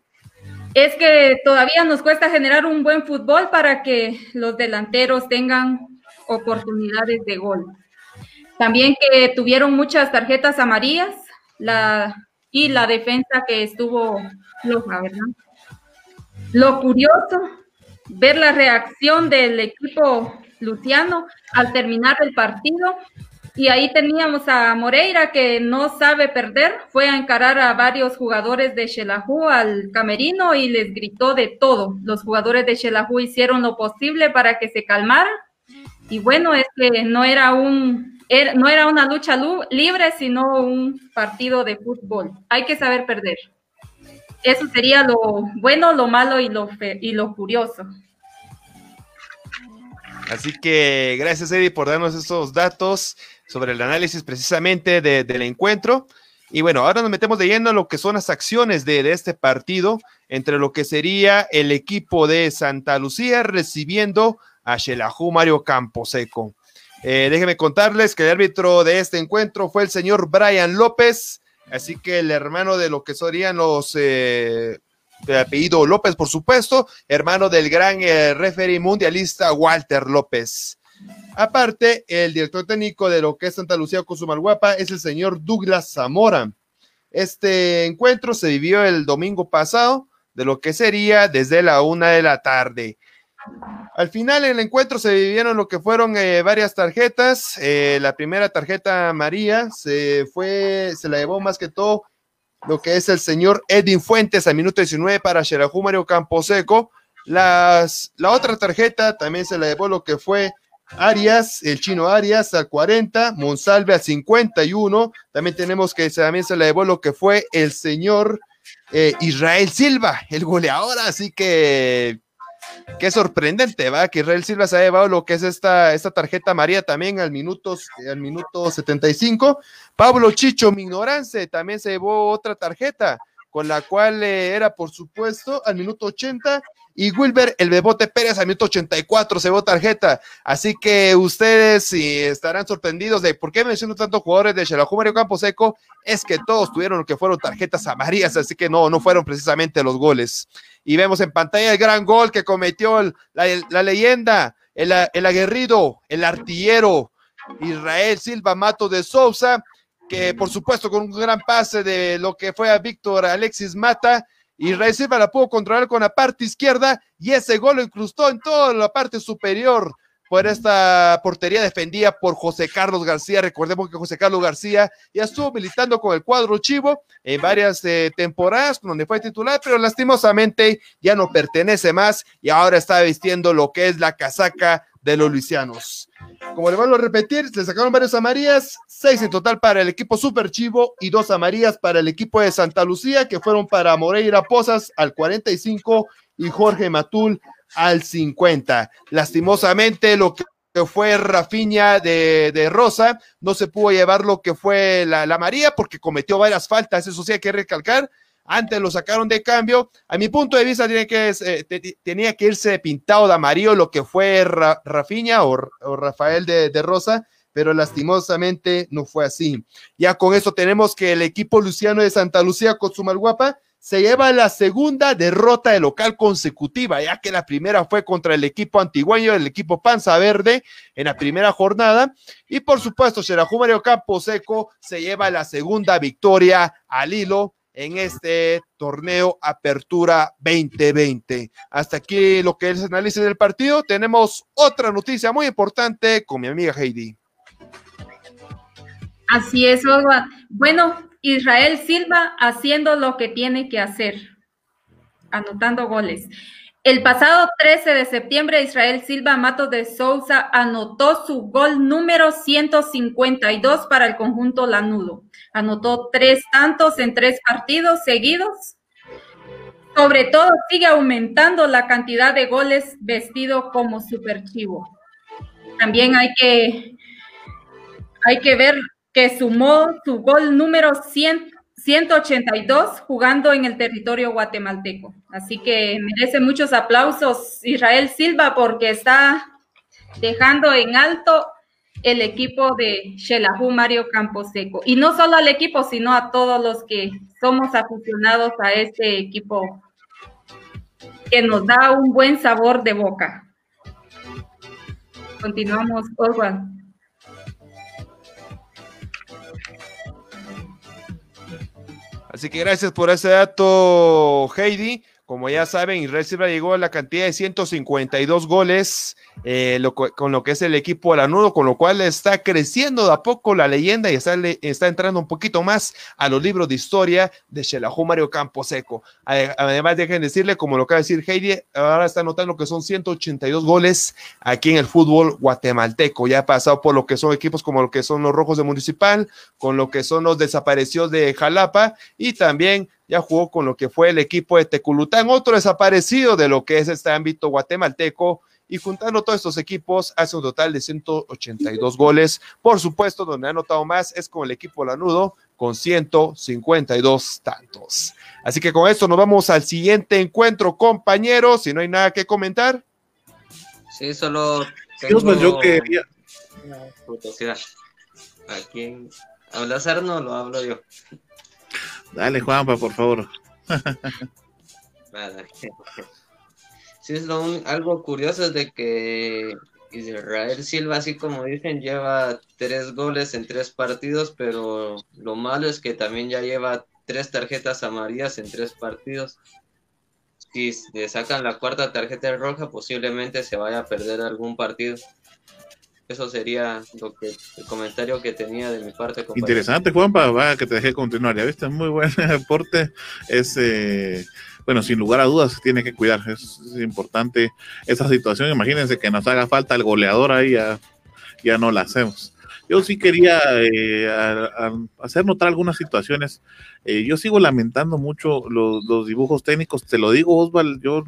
es que todavía nos cuesta generar un buen fútbol para que los delanteros tengan oportunidades de gol. También que tuvieron muchas tarjetas amarillas la, y la defensa que estuvo floja, ¿verdad? Lo curioso, ver la reacción del equipo Luciano al terminar el partido. Y ahí teníamos a Moreira que no sabe perder, fue a encarar a varios jugadores de Xelajú al camerino y les gritó de todo. Los jugadores de Xelajú hicieron lo posible para que se calmaran. Y bueno, es que no era un no era una lucha libre, sino un partido de fútbol. Hay que saber perder. Eso sería lo bueno, lo malo y lo, y lo curioso. Así que gracias, Eddie, por darnos esos datos sobre el análisis precisamente del encuentro. Y bueno, ahora nos metemos en lo que son las acciones de, este partido, entre lo que sería el equipo de Santa Lucía recibiendo a Xelajú Mario Camposeco. Eh, déjenme contarles que el árbitro de este encuentro fue el señor Brian López, así que el hermano de lo que serían los eh, de apellido López, por supuesto, hermano del gran eh, referee mundialista Walter López. Aparte, el director técnico de lo que es Santa Lucía Cosumalguapa es el señor Douglas Zamora. Este encuentro se vivió el domingo pasado, de lo que sería desde la una de la tarde. Al final en el encuentro se vivieron lo que fueron eh, varias tarjetas. Eh, la primera tarjeta María se fue, se la llevó más que todo lo que es el señor Edwin Fuentes a minuto 19 para Xerajú Mario Camposeco. Las, la otra tarjeta también se la llevó lo que fue Arias, el chino Arias al 40, Monsalve al 51. También tenemos que también se la llevó lo que fue el señor eh, Israel Silva, el goleador. Así que Qué sorprendente, va, que Israel Silva se ha llevado lo que es esta, esta tarjeta María también al minuto, al minuto 75. Pablo Chicho Mignorance también se llevó otra tarjeta, con la cual eh, era, por supuesto, al minuto 80 y Wilber, el Bebote Pérez, al minuto 84 se llevó tarjeta. Así que ustedes estarán sorprendidos de por qué menciono tantos jugadores de Xelajú Mario Camposeco. Es que todos tuvieron lo que fueron tarjetas amarillas, así que no, no fueron precisamente los goles. Y vemos en pantalla el gran gol que cometió la, leyenda, el aguerrido, el artillero Israel Silva Mato de Sousa, que por supuesto con un gran pase de lo que fue a Víctor Alexis Mata y Silva la pudo controlar con la parte izquierda y ese gol lo incrustó en toda la parte superior por esta portería defendida por José Carlos García. Recordemos que José Carlos García ya estuvo militando con el cuadro Chivo en varias eh, temporadas, donde fue titular, pero lastimosamente ya no pertenece más y ahora está vistiendo lo que es la casaca de los luisianos. Como le vuelvo a repetir, le sacaron varios amarillas, seis en total para el equipo Super Chivo y dos amarillas para el equipo de Santa Lucía, que fueron para Moreira Pozas al 45 y Jorge Matul al 50. Lastimosamente, lo que fue Rafiña de, Rosa, no se pudo llevar lo que fue la, la María porque cometió varias faltas, eso sí hay que recalcar, antes lo sacaron de cambio. A mi punto de vista, eh, tenía que irse pintado de amarillo lo que fue Rafiña o, Rafael de, Rosa, pero lastimosamente no fue así. Ya con eso tenemos que el equipo Luciano de Santa Lucía con su malguapa se lleva la segunda derrota de local consecutiva, ya que la primera fue contra el equipo antigueño, el equipo Panza Verde, en la primera jornada. Y por supuesto, Xerajú Mario Campo Seco se lleva la segunda victoria al hilo en este torneo Apertura 2020. Hasta aquí lo que es el análisis del partido. Tenemos otra noticia muy importante con mi amiga Heidi. Así es, Olga. Bueno, Israel Silva haciendo lo que tiene que hacer, anotando goles. El pasado 13 de septiembre, Israel Silva Matos de Sousa anotó su gol número 152 para el conjunto Lanudo. Anotó tres tantos en tres partidos seguidos. Sobre todo, sigue aumentando la cantidad de goles vestido como superchivo. También hay que, hay que ver que sumó su gol número 100, 182 jugando en el territorio guatemalteco. Así que merece muchos aplausos Israel Silva porque está dejando en alto el equipo de Shelahu Mario Camposeco. Y no solo al equipo, sino a todos los que somos aficionados a este equipo que nos da un buen sabor de boca. Continuamos, Oswald. Así que gracias por ese dato, Heidi. Como ya saben, Israel Silva llegó a la cantidad de 152 goles eh, con lo que es el equipo Alanudo, con lo cual está creciendo de a poco la leyenda y está, está entrando un poquito más a los libros de historia de Shelahu Mario Camposeco. Además, dejen decirle, como lo acaba de decir Heidi, ahora está notando que son 182 goles aquí en el fútbol guatemalteco. Ya ha pasado por lo que son equipos como lo que son los Rojos de Municipal, con lo que son los desaparecidos de Jalapa y también ya jugó con lo que fue el equipo de Teculután, otro desaparecido de lo que es este ámbito guatemalteco. Y juntando todos estos equipos, hace un total de 182 goles. Por supuesto, donde ha anotado más es con el equipo Lanudo, con 152 tantos. Así que con esto nos vamos al siguiente encuentro, compañeros. Si no hay nada que comentar. Sí, solo. Tengo... yo quería. ¿A quién hablas, Arno? Lo hablo yo. Dale, Juanpa, por favor. sí, es lo algo curioso de que Israel Silva, así como dicen, lleva tres goles en tres partidos, pero lo malo es que también ya lleva tres tarjetas amarillas en tres partidos. Si le sacan la cuarta tarjeta roja, posiblemente se vaya a perder algún partido. Eso sería lo que el comentario que tenía de mi parte. Interesante, Juanpa, va, que te dejé continuar. Ya viste, muy buen aporte. Es, eh, bueno, sin lugar a dudas, tiene que cuidar. Es, importante esa situación. Imagínense que nos haga falta el goleador ahí, ya, ya no la hacemos. Yo sí quería eh, hacer notar algunas situaciones. Eh, yo sigo lamentando mucho los, dibujos técnicos. Te lo digo, Osval, yo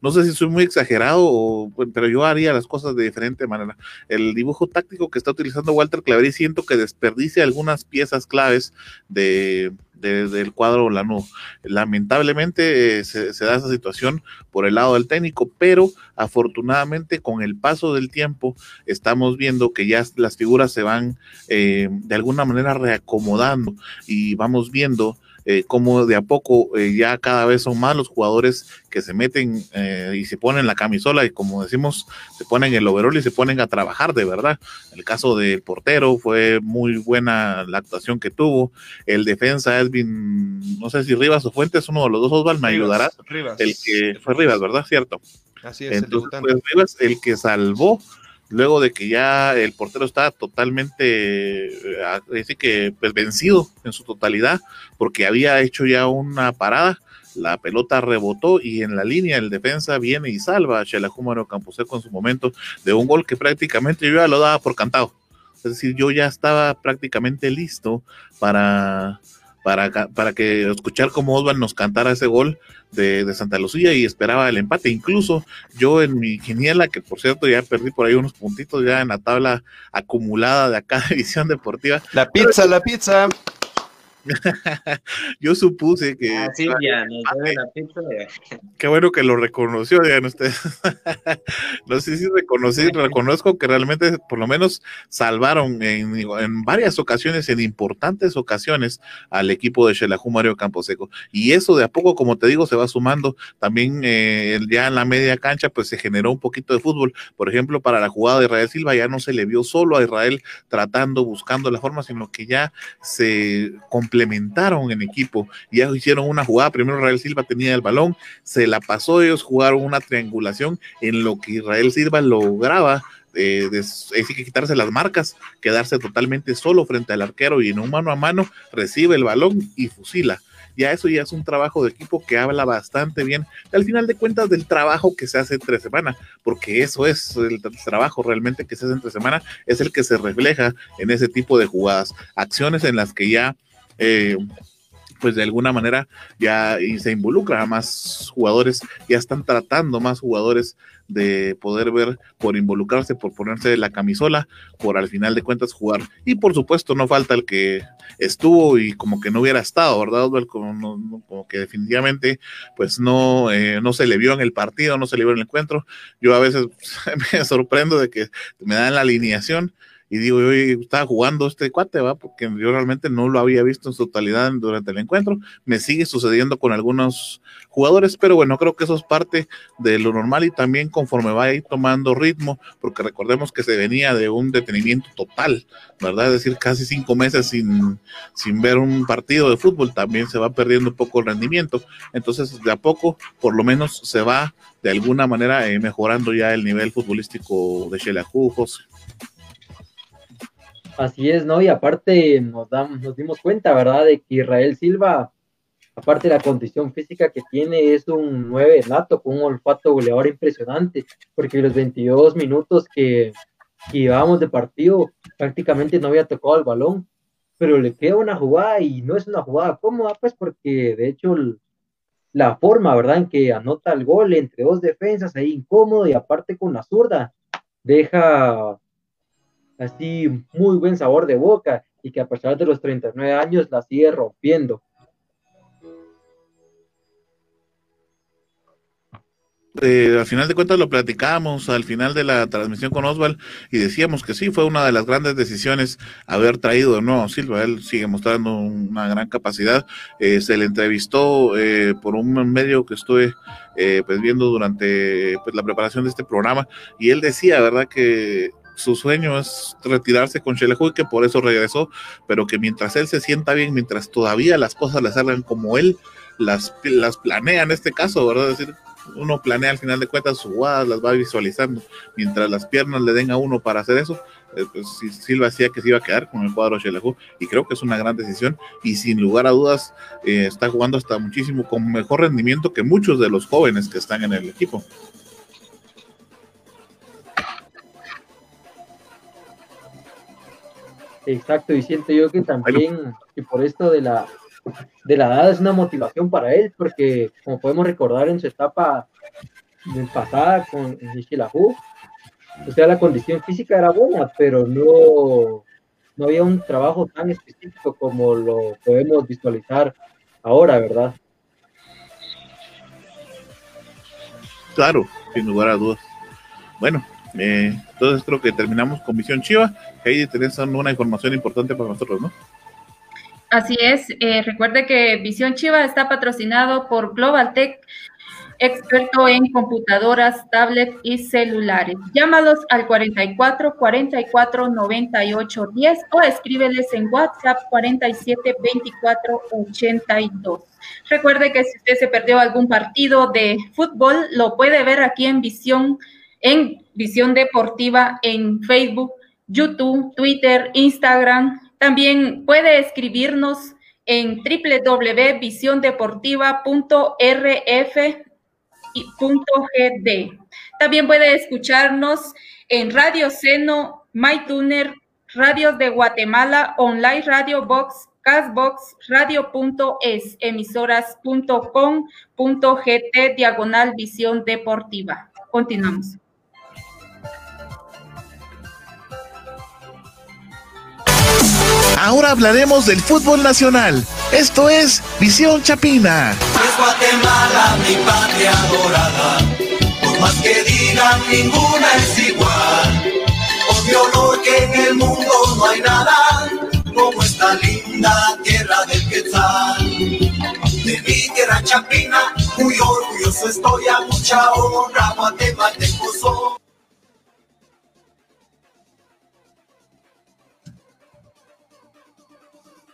no sé si soy muy exagerado, pero yo haría las cosas de diferente manera. El dibujo táctico que está utilizando Walter Claverí siento que desperdicia algunas piezas claves de, del cuadro Lanú. Lamentablemente eh, se, da esa situación por el lado del técnico, pero afortunadamente con el paso del tiempo estamos viendo que ya las figuras se van eh, de alguna manera reacomodando y vamos viendo eh, como de a poco eh, ya cada vez son más los jugadores que se meten eh, y se ponen la camisola y como decimos, se ponen el overall y se ponen a trabajar de verdad. El caso del portero fue muy buena la actuación que tuvo. El defensa Edwin, no sé si Rivas o Fuentes, uno de los dos, Osval, me ayudará. El que fue Rivas, ¿verdad? Cierto. Así es. Entonces, el, pues, Rivas, el que salvó luego de que ya el portero estaba totalmente, así que pues vencido en su totalidad, porque había hecho ya una parada, la pelota rebotó y en la línea el defensa viene y salva a Chelajúmaro Camposeco en su momento de un gol que prácticamente yo ya lo daba por cantado. Es decir, yo ya estaba prácticamente listo para, para, para que escuchar cómo Osvaldo nos cantara ese gol de, Santa Lucía y esperaba el empate. Incluso yo en mi quiniela, que por cierto ya perdí por ahí unos puntitos ya en la tabla acumulada de acá de Deportiva. La pizza, la pizza. Yo supuse que. Ah, sí, ya. Qué bueno que lo reconoció, digan ustedes. no sé si reconocí, reconozco que realmente por lo menos salvaron en, varias ocasiones, en importantes ocasiones, al equipo de Shelahu Mario Camposeco. Y eso de a poco, como te digo, se va sumando. También eh, ya en la media cancha, pues se generó un poquito de fútbol. Por ejemplo, para la jugada de Israel Silva, ya no se le vio solo a Israel tratando, buscando la forma, sino que ya se complementaron en equipo. Ya hicieron una jugada. Primero Israel Silva tenía el balón, se la pasó, ellos jugaron una triangulación en lo que Israel Silva lograba eh, que quitarse las marcas, quedarse totalmente solo frente al arquero y en un mano a mano recibe el balón y fusila. Ya eso ya es un trabajo de equipo que habla bastante bien, al final de cuentas, del trabajo que se hace entre semana, porque eso es el, trabajo realmente que se hace entre semana, es el que se refleja en ese tipo de jugadas, acciones en las que ya eh, pues de alguna manera ya se involucra a más jugadores, ya están tratando más jugadores de poder ver por involucrarse, por ponerse la camisola, por al final de cuentas jugar. Y por supuesto no falta el que estuvo y como que no hubiera estado, ¿verdad? Como, como que definitivamente pues no, eh, no se le vio en el partido, no se le vio en el encuentro. Yo a veces me sorprendo de que me dan la alineación y digo, yo estaba jugando este cuate, va, porque yo realmente no lo había visto en su totalidad durante el encuentro. Me sigue sucediendo con algunos jugadores, pero bueno, creo que eso es parte de lo normal y también conforme va a ir tomando ritmo, porque recordemos que se venía de un detenimiento total, ¿verdad? Es decir, casi cinco meses sin, sin ver un partido de fútbol, también se va perdiendo un poco el rendimiento. Entonces, de a poco, por lo menos se va de alguna manera eh, mejorando ya el nivel futbolístico de Shelahu, Así es, ¿no? Y aparte nos, damos, nos dimos cuenta, ¿verdad? De que Israel Silva, aparte de la condición física que tiene, es un 9 nato con un olfato goleador impresionante, porque los 22 minutos que, que llevábamos de partido prácticamente no había tocado el balón, pero le queda una jugada y no es una jugada cómoda, pues porque de hecho la forma, ¿verdad? En que anota el gol entre dos defensas ahí incómodo y aparte con la zurda, deja así muy buen sabor de boca y que a pesar de los 39 años la sigue rompiendo. Eh, al final de cuentas lo platicábamos al final de la transmisión con Oswald y decíamos que sí, fue una de las grandes decisiones haber traído de nuevo Silva, él sigue mostrando una gran capacidad, eh, se le entrevistó eh, por un medio que estuve pues viendo durante pues, la preparación de este programa y él decía, ¿verdad? Que su sueño es retirarse con Chelejo y que por eso regresó, pero que mientras él se sienta bien, mientras todavía las cosas le salgan como él las, las planea en este caso, ¿verdad? Es decir, uno planea al final de cuentas sus jugadas, las va visualizando, mientras las piernas le den a uno para hacer eso, eh, pues Silva decía que se iba a quedar con el cuadro Chelejo y creo que es una gran decisión y sin lugar a dudas eh, está jugando hasta muchísimo con mejor rendimiento que muchos de los jóvenes que están en el equipo. Exacto, y siento yo que también, que por esto de la, de la edad es una motivación para él, porque como podemos recordar en su etapa pasada con Nishilahu, o sea, la condición física era buena, pero no, no había un trabajo tan específico como lo podemos visualizar ahora, ¿verdad? Claro, sin lugar a dudas. Bueno, eh, entonces creo que terminamos con Visión Chiva. Heidi, tenés una información importante para nosotros, ¿no? Así es. Eh, recuerde que Visión Chiva está patrocinado por Global Tech, experto en computadoras, tablets y celulares. Llámalos al 44 44 98 10 o escríbeles en WhatsApp 47 24 82. Recuerde que si usted se perdió algún partido de fútbol, lo puede ver aquí en Visión en Visión Deportiva en Facebook, YouTube, Twitter, Instagram. También puede escribirnos en www.visiondeportiva.rf.gd. También puede escucharnos en Radio Seno, MyTuner, Radios de Guatemala, Online Radio Box, Castbox, Radio.es, emisoras.com.gt, diagonal Visión Deportiva. Continuamos. Ahora hablaremos del fútbol nacional. Esto es Visión Chapina. Es Guatemala, mi patria adorada. Por más que digan, ninguna es igual. Por mi honor que en el mundo no hay nada como esta linda tierra del Quetzal. De mi tierra chapina, muy orgulloso estoy a mucha honra, guatemalteco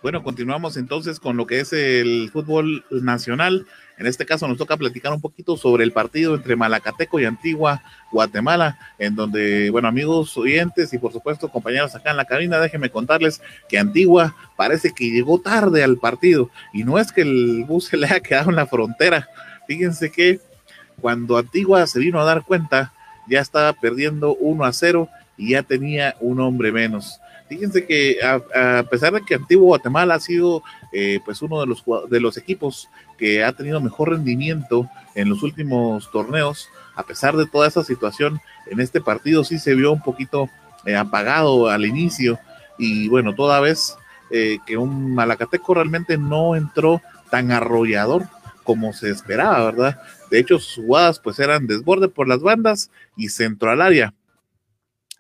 Bueno, continuamos entonces con lo que es el fútbol nacional. En este caso nos toca platicar un poquito sobre el partido entre Malacateco y Antigua Guatemala, en donde, bueno, amigos oyentes y por supuesto compañeros acá en la cabina, déjenme contarles que Antigua parece que llegó tarde al partido y no es que el bus se le haya quedado en la frontera. Fíjense que cuando Antigua se vino a dar cuenta, ya estaba perdiendo 1 a 0 y ya tenía un hombre menos Fíjense que a, pesar de que Antiguo Guatemala ha sido eh, pues uno de los, de los equipos que ha tenido mejor rendimiento en los últimos torneos, a pesar de toda esa situación, en este partido sí se vio un poquito eh, apagado al inicio y bueno, toda vez eh, que un Malacateco realmente no entró tan arrollador como se esperaba, ¿verdad? De hecho, sus jugadas pues eran desborde por las bandas y centro al área.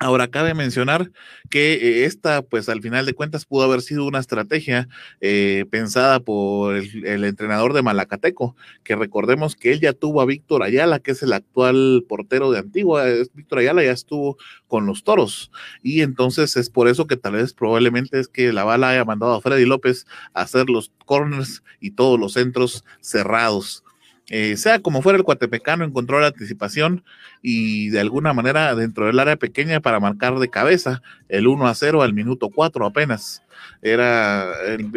Ahora, cabe mencionar que eh, esta, pues al final de cuentas, pudo haber sido una estrategia eh, pensada por el, entrenador de Malacateco, que recordemos que él ya tuvo a Víctor Ayala, que es el actual portero de Antigua. Víctor Ayala ya estuvo con los toros. Y entonces es por eso que tal vez probablemente es que la bala haya mandado a Freddy López a hacer los corners y todos los centros cerrados. Eh, sea como fuera el cuatepecano, encontró la anticipación y de alguna manera dentro del área pequeña para marcar de cabeza el 1 a 0 al minuto 4 apenas. Era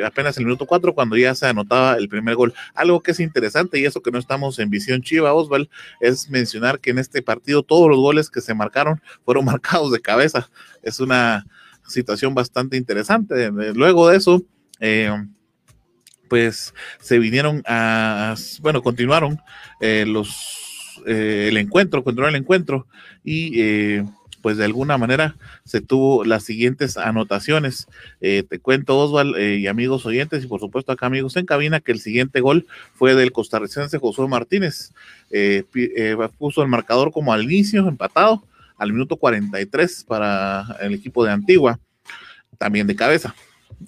apenas el minuto 4 cuando ya se anotaba el primer gol. Algo que es interesante y eso que no estamos en visión chiva, Osval, es mencionar que en este partido todos los goles que se marcaron fueron marcados de cabeza. Es una situación bastante interesante. Luego de eso, eh, pues se vinieron a, bueno, continuaron eh, los, eh, el encuentro, continuó el encuentro y eh, pues de alguna manera se tuvo las siguientes anotaciones. te cuento, Osval y amigos oyentes, y por supuesto acá amigos en cabina, que el siguiente gol fue del costarricense Josué Martínez. puso el marcador como al inicio, empatado, al minuto 43 para el equipo de Antigua, también de cabeza.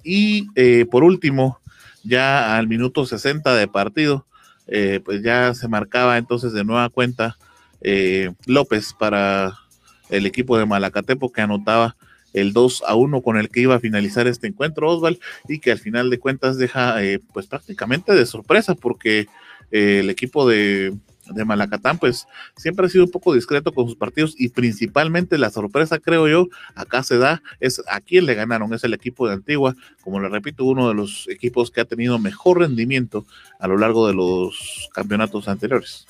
Y por último, ya al minuto 60 de partido, eh, pues ya se marcaba entonces de nueva cuenta eh, López para el equipo de Malacatepo que anotaba el 2 a 1 con el que iba a finalizar este encuentro Osval y que al final de cuentas deja eh, pues prácticamente de sorpresa porque el equipo de de Malacatán, pues siempre ha sido un poco discreto con sus partidos y principalmente la sorpresa, creo yo, acá se da, es a quién le ganaron, es el equipo de Antigua, como le repito, uno de los equipos que ha tenido mejor rendimiento a lo largo de los campeonatos anteriores.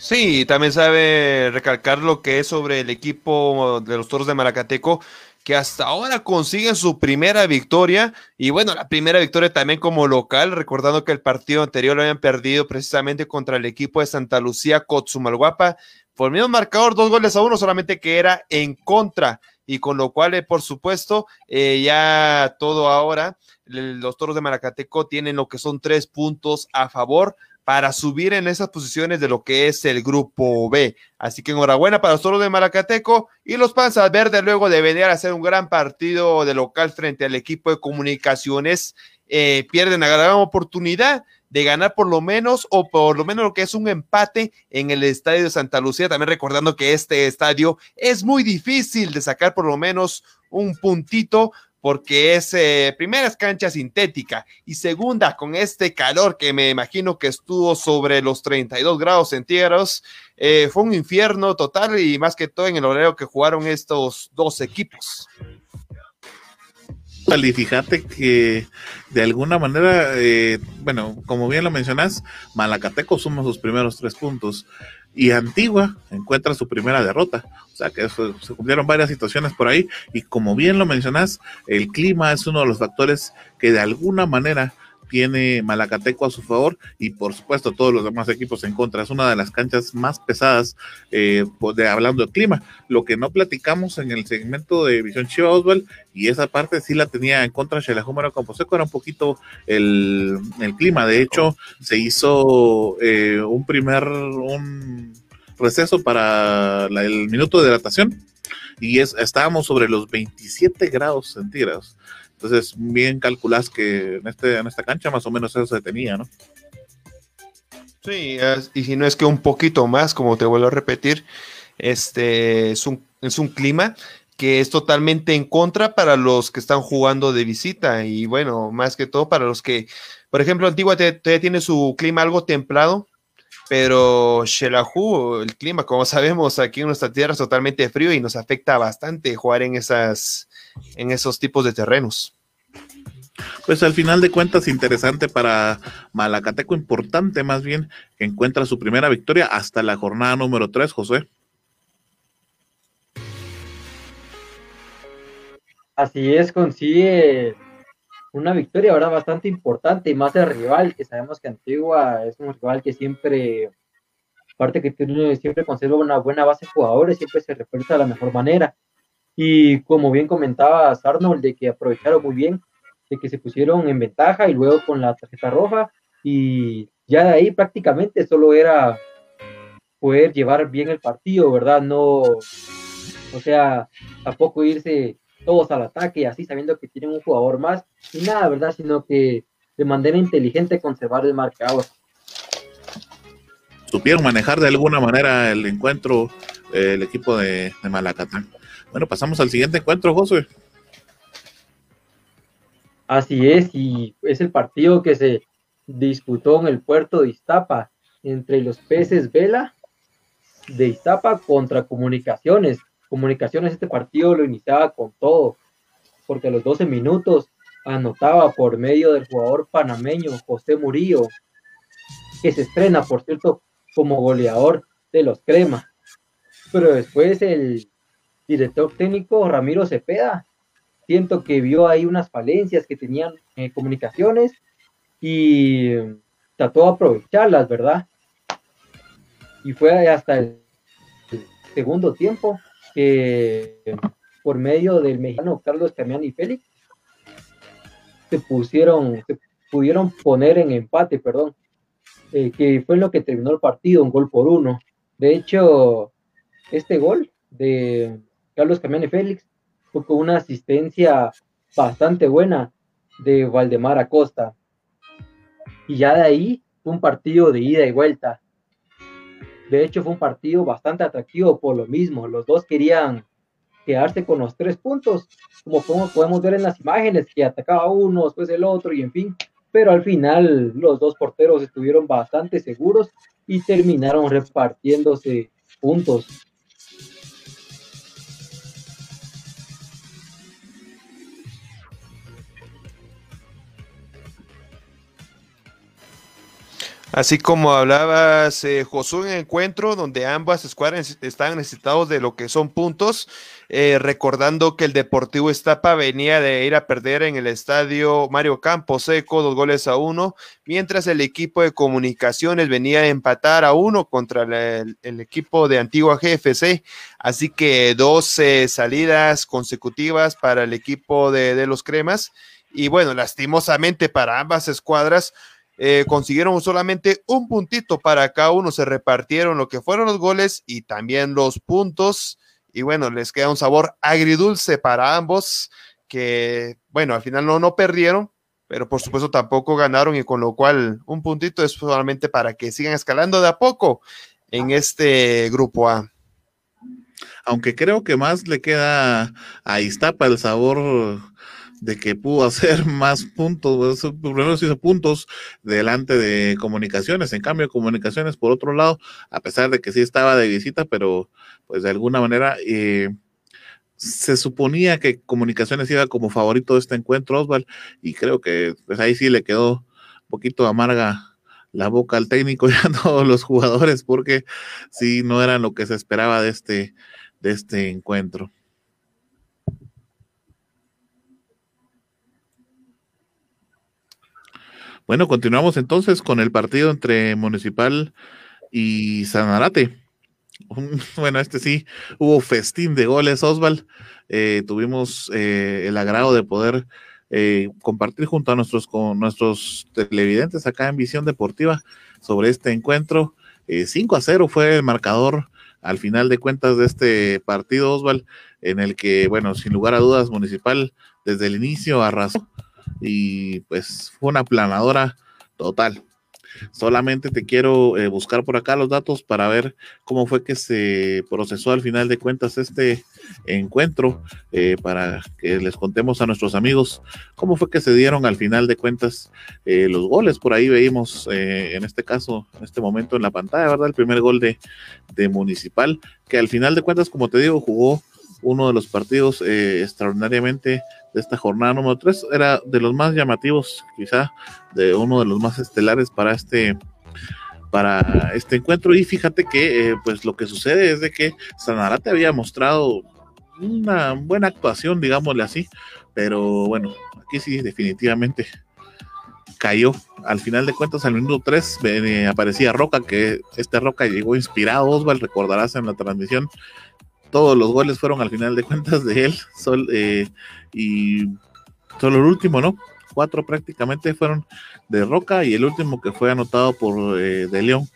Sí, también sabe recalcar lo que es sobre el equipo de los Toros de Malacateco, que hasta ahora consiguen su primera victoria y bueno, la primera victoria también como local, recordando que el partido anterior lo habían perdido precisamente contra el equipo de Santa Lucía Cotzumalguapa. Por mismo marcador, dos goles a uno, solamente que era en contra y con lo cual, eh, por supuesto, eh, ya todo ahora, los toros de Maracateco tienen lo que son tres puntos a favor para subir en esas posiciones de lo que es el grupo B. Así que enhorabuena para los toros de Maracateco y los Panzas Verdes luego de venir a hacer un gran partido de local frente al equipo de comunicaciones. Eh, pierden la gran oportunidad de ganar por lo menos o por lo menos lo que es un empate en el estadio de Santa Lucía. También recordando que este estadio es muy difícil de sacar por lo menos un puntito porque es eh, primera es cancha sintética y segunda con este calor que me imagino que estuvo sobre los 32 grados centígrados, eh, fue un infierno total y más que todo en el horario que jugaron estos dos equipos. Y fíjate que de alguna manera, eh, bueno, como bien lo mencionas, Malacateco suma sus primeros tres puntos y Antigua encuentra su primera derrota. O sea que se cumplieron varias situaciones por ahí y como bien lo mencionas, el clima es uno de los factores que de alguna manera tiene Malacateco a su favor y por supuesto todos los demás equipos en contra. Es una de las canchas más pesadas eh, pues, de, hablando de clima. Lo que no platicamos en el segmento de Visión Chiva Oswald y esa parte sí la tenía en contra Campo Camposeco era un poquito el, clima. De hecho, se hizo eh, un primer un receso para el minuto de hidratación y es, estábamos sobre los 27 grados centígrados. Entonces, bien calculás que en, este, en esta cancha más o menos eso se tenía, ¿no? Sí, y si no es que un poquito más, como te vuelvo a repetir, este es un, es un clima que es totalmente en contra para los que están jugando de visita y bueno, más que todo para los que, por ejemplo, Antigua todavía tiene su clima algo templado, pero Shelahu, el clima, como sabemos, aquí en nuestra tierra es totalmente frío y nos afecta bastante jugar en, esas, en esos tipos de terrenos. Pues al final de cuentas, interesante para Malacateco, importante más bien, que encuentra su primera victoria hasta la jornada número 3, José. Así es, consigue una victoria ahora bastante importante y más el rival, que sabemos que Antigua es un rival que siempre, aparte que tiene, siempre conserva una buena base de jugadores, siempre se refuerza de la mejor manera. Y como bien comentaba Arnold, de que aprovecharon muy bien, de que se pusieron en ventaja y luego con la tarjeta roja y ya de ahí prácticamente solo era poder llevar bien el partido, ¿verdad? No, o sea, tampoco irse todos al ataque, así sabiendo que tienen un jugador más, y nada, ¿verdad? Sino que de manera inteligente conservar el marcador. Supieron manejar de alguna manera el encuentro eh, el equipo de, de, Malacatán. Bueno, pasamos al siguiente encuentro, José. Así es, y es el partido que se disputó en el puerto de Iztapa entre los peces Vela de Iztapa contra Comunicaciones. Comunicaciones este partido lo iniciaba con todo, porque a los 12 minutos anotaba por medio del jugador panameño José Murillo, que se estrena, por cierto, como goleador de los Crema. Pero después el director técnico Ramiro Cepeda, siento que vio ahí unas falencias que tenían eh, comunicaciones y trató de aprovecharlas, ¿verdad? Y fue hasta el segundo tiempo que por medio del mexicano Carlos y Félix se pusieron, se pudieron poner en empate, perdón, eh, que fue lo que terminó el partido, un gol por uno. De hecho, este gol de Carlos y Félix fue con una asistencia bastante buena de Valdemar Acosta. Y ya de ahí un partido de ida y vuelta. De hecho, fue un partido bastante atractivo por lo mismo. Los dos querían quedarse con los tres puntos, como podemos ver en las imágenes, que atacaba uno, después el otro y en fin. Pero al final los dos porteros estuvieron bastante seguros y terminaron repartiéndose puntos. Así como hablabas, eh, Josué, en encuentro donde ambas escuadras están necesitados de lo que son puntos, eh, recordando que el Deportivo Estapa venía de ir a perder en el estadio Mario Campos Seco, dos goles a uno, mientras el equipo de comunicaciones venía a empatar a uno contra el, equipo de Antigua GFC, así que 12 salidas consecutivas para el equipo de, de los Cremas, y bueno, lastimosamente para ambas escuadras, eh, consiguieron solamente un puntito para cada uno, se repartieron lo que fueron los goles y también los puntos. Y bueno, les queda un sabor agridulce para ambos, que bueno, al final no, no perdieron, pero por supuesto tampoco ganaron y con lo cual un puntito es solamente para que sigan escalando de a poco en este grupo A. Aunque creo que más le queda a Iztapa el sabor de que pudo hacer más puntos, primero hizo puntos delante de comunicaciones, en cambio comunicaciones por otro lado, a pesar de que sí estaba de visita, pero pues de alguna manera eh, se suponía que comunicaciones iba como favorito de este encuentro, Osval, y creo que pues ahí sí le quedó un poquito amarga la boca al técnico y a todos los jugadores, porque sí no eran lo que se esperaba de este, de este encuentro. Bueno, continuamos entonces con el partido entre Municipal y Sanarate. Bueno, este sí, hubo festín de goles, Osval. Eh, tuvimos eh, el agrado de poder eh, compartir junto a nuestros, con nuestros televidentes acá en Visión Deportiva sobre este encuentro. 5 a 0 fue el marcador al final de cuentas de este partido, Osval, en el que, bueno, sin lugar a dudas, Municipal desde el inicio arrasó y pues fue una planadora total. Solamente te quiero eh, buscar por acá los datos para ver cómo fue que se procesó al final de cuentas este encuentro, eh, para que les contemos a nuestros amigos cómo fue que se dieron al final de cuentas eh, los goles. Por ahí veíamos en este caso, en este momento en la pantalla, ¿verdad? El primer gol de, de Municipal, que al final de cuentas, como te digo, jugó uno de los partidos extraordinariamente de esta jornada número 3. Era de los más llamativos, quizá, de uno de los más estelares para este para este encuentro y fíjate que eh, pues lo que sucede es de que Sanarate había mostrado una buena actuación, digámosle así, pero bueno, aquí sí definitivamente cayó. Al final de cuentas, al minuto 3 eh, aparecía Roca, que este Roca llegó inspirado, Osval, recordarás en la transmisión, todos los goles fueron al final de cuentas de él, eh, y solo el último, ¿no? Cuatro prácticamente fueron de Roca y el último que fue anotado por eh, De León.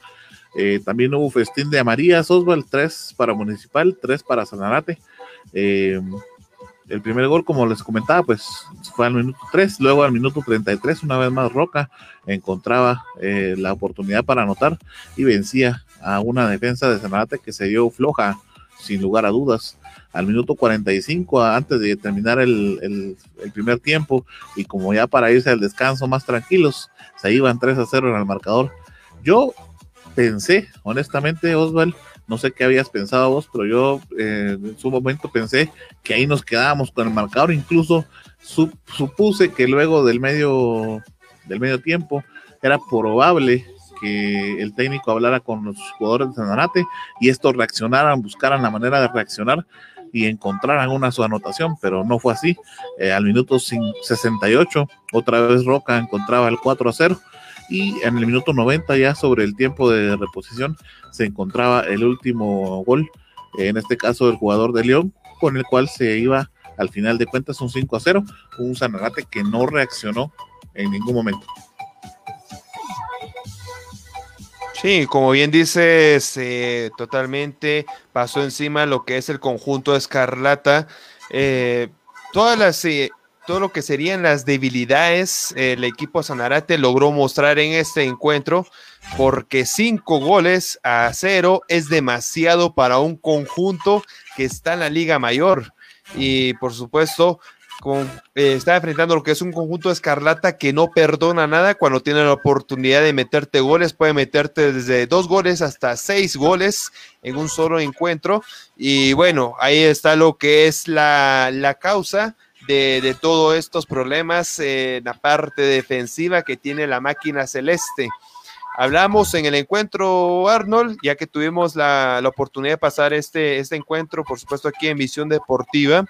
también hubo festín de Amarías, Osval, tres para Municipal, tres para Sanarate. Eh, el primer gol, como les comentaba, pues fue al minuto 3, luego al minuto 33, una vez más Roca encontraba eh, la oportunidad para anotar y vencía a una defensa de Sanarate que se dio floja, sin lugar a dudas. Al minuto 45, antes de terminar el, el primer tiempo, y como ya para irse al descanso más tranquilos, se iban 3 a 0 en el marcador. Yo pensé, honestamente, Oswald, no sé qué habías pensado vos, pero yo eh, en su momento pensé que ahí nos quedábamos con el marcador. Incluso supuse que luego del medio, del medio tiempo era probable que el técnico hablara con los jugadores de Sanarate y estos reaccionaran, buscaran la manera de reaccionar y encontraran una su anotación, pero no fue así. Eh, al minuto 68, otra vez Roca encontraba el 4 a 0 y en el minuto 90 ya sobre el tiempo de reposición se encontraba el último gol, en este caso del jugador de León, con el cual se iba al final de cuentas un 5 a 0, un Sanarate que no reaccionó en ningún momento. Sí, como bien dices, eh, totalmente pasó encima lo que es el conjunto Escarlata. Eh, todas las eh, todo lo que serían las debilidades el equipo Sanarate logró mostrar en este encuentro, porque cinco goles a cero es demasiado para un conjunto que está en la Liga Mayor. Y por supuesto, eh, está enfrentando lo que es un conjunto escarlata que no perdona nada cuando tiene la oportunidad de meterte goles, puede meterte desde dos goles hasta seis goles en un solo encuentro. Y bueno, ahí está lo que es la, la causa de, todos estos problemas en la parte defensiva que tiene la máquina celeste. Hablamos en el encuentro, Arnold, ya que tuvimos la, la oportunidad de pasar este, este encuentro, por supuesto, aquí en Visión Deportiva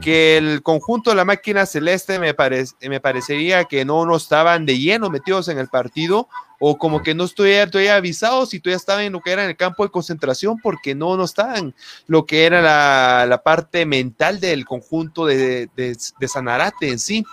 que el conjunto de la máquina celeste me, me parecería que no, no estaban de lleno metidos en el partido o como que no estuviera todavía avisados y todavía estaban en lo que era en el campo de concentración porque no, no estaban lo que era la, la parte mental del conjunto de, de, de, Sanarate en sí.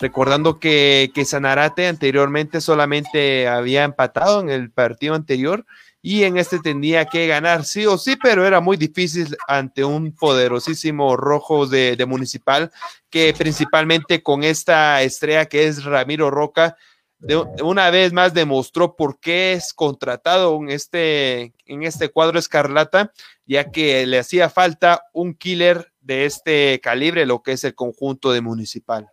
Recordando que, que Sanarate anteriormente solamente había empatado en el partido anterior y en este tenía que ganar sí o sí, pero era muy difícil ante un poderosísimo rojo de, Municipal que principalmente con esta estrella que es Ramiro Roca, de, una vez más demostró por qué es contratado en este, en este cuadro escarlata, ya que le hacía falta un killer de este calibre, lo que es el conjunto de Municipal.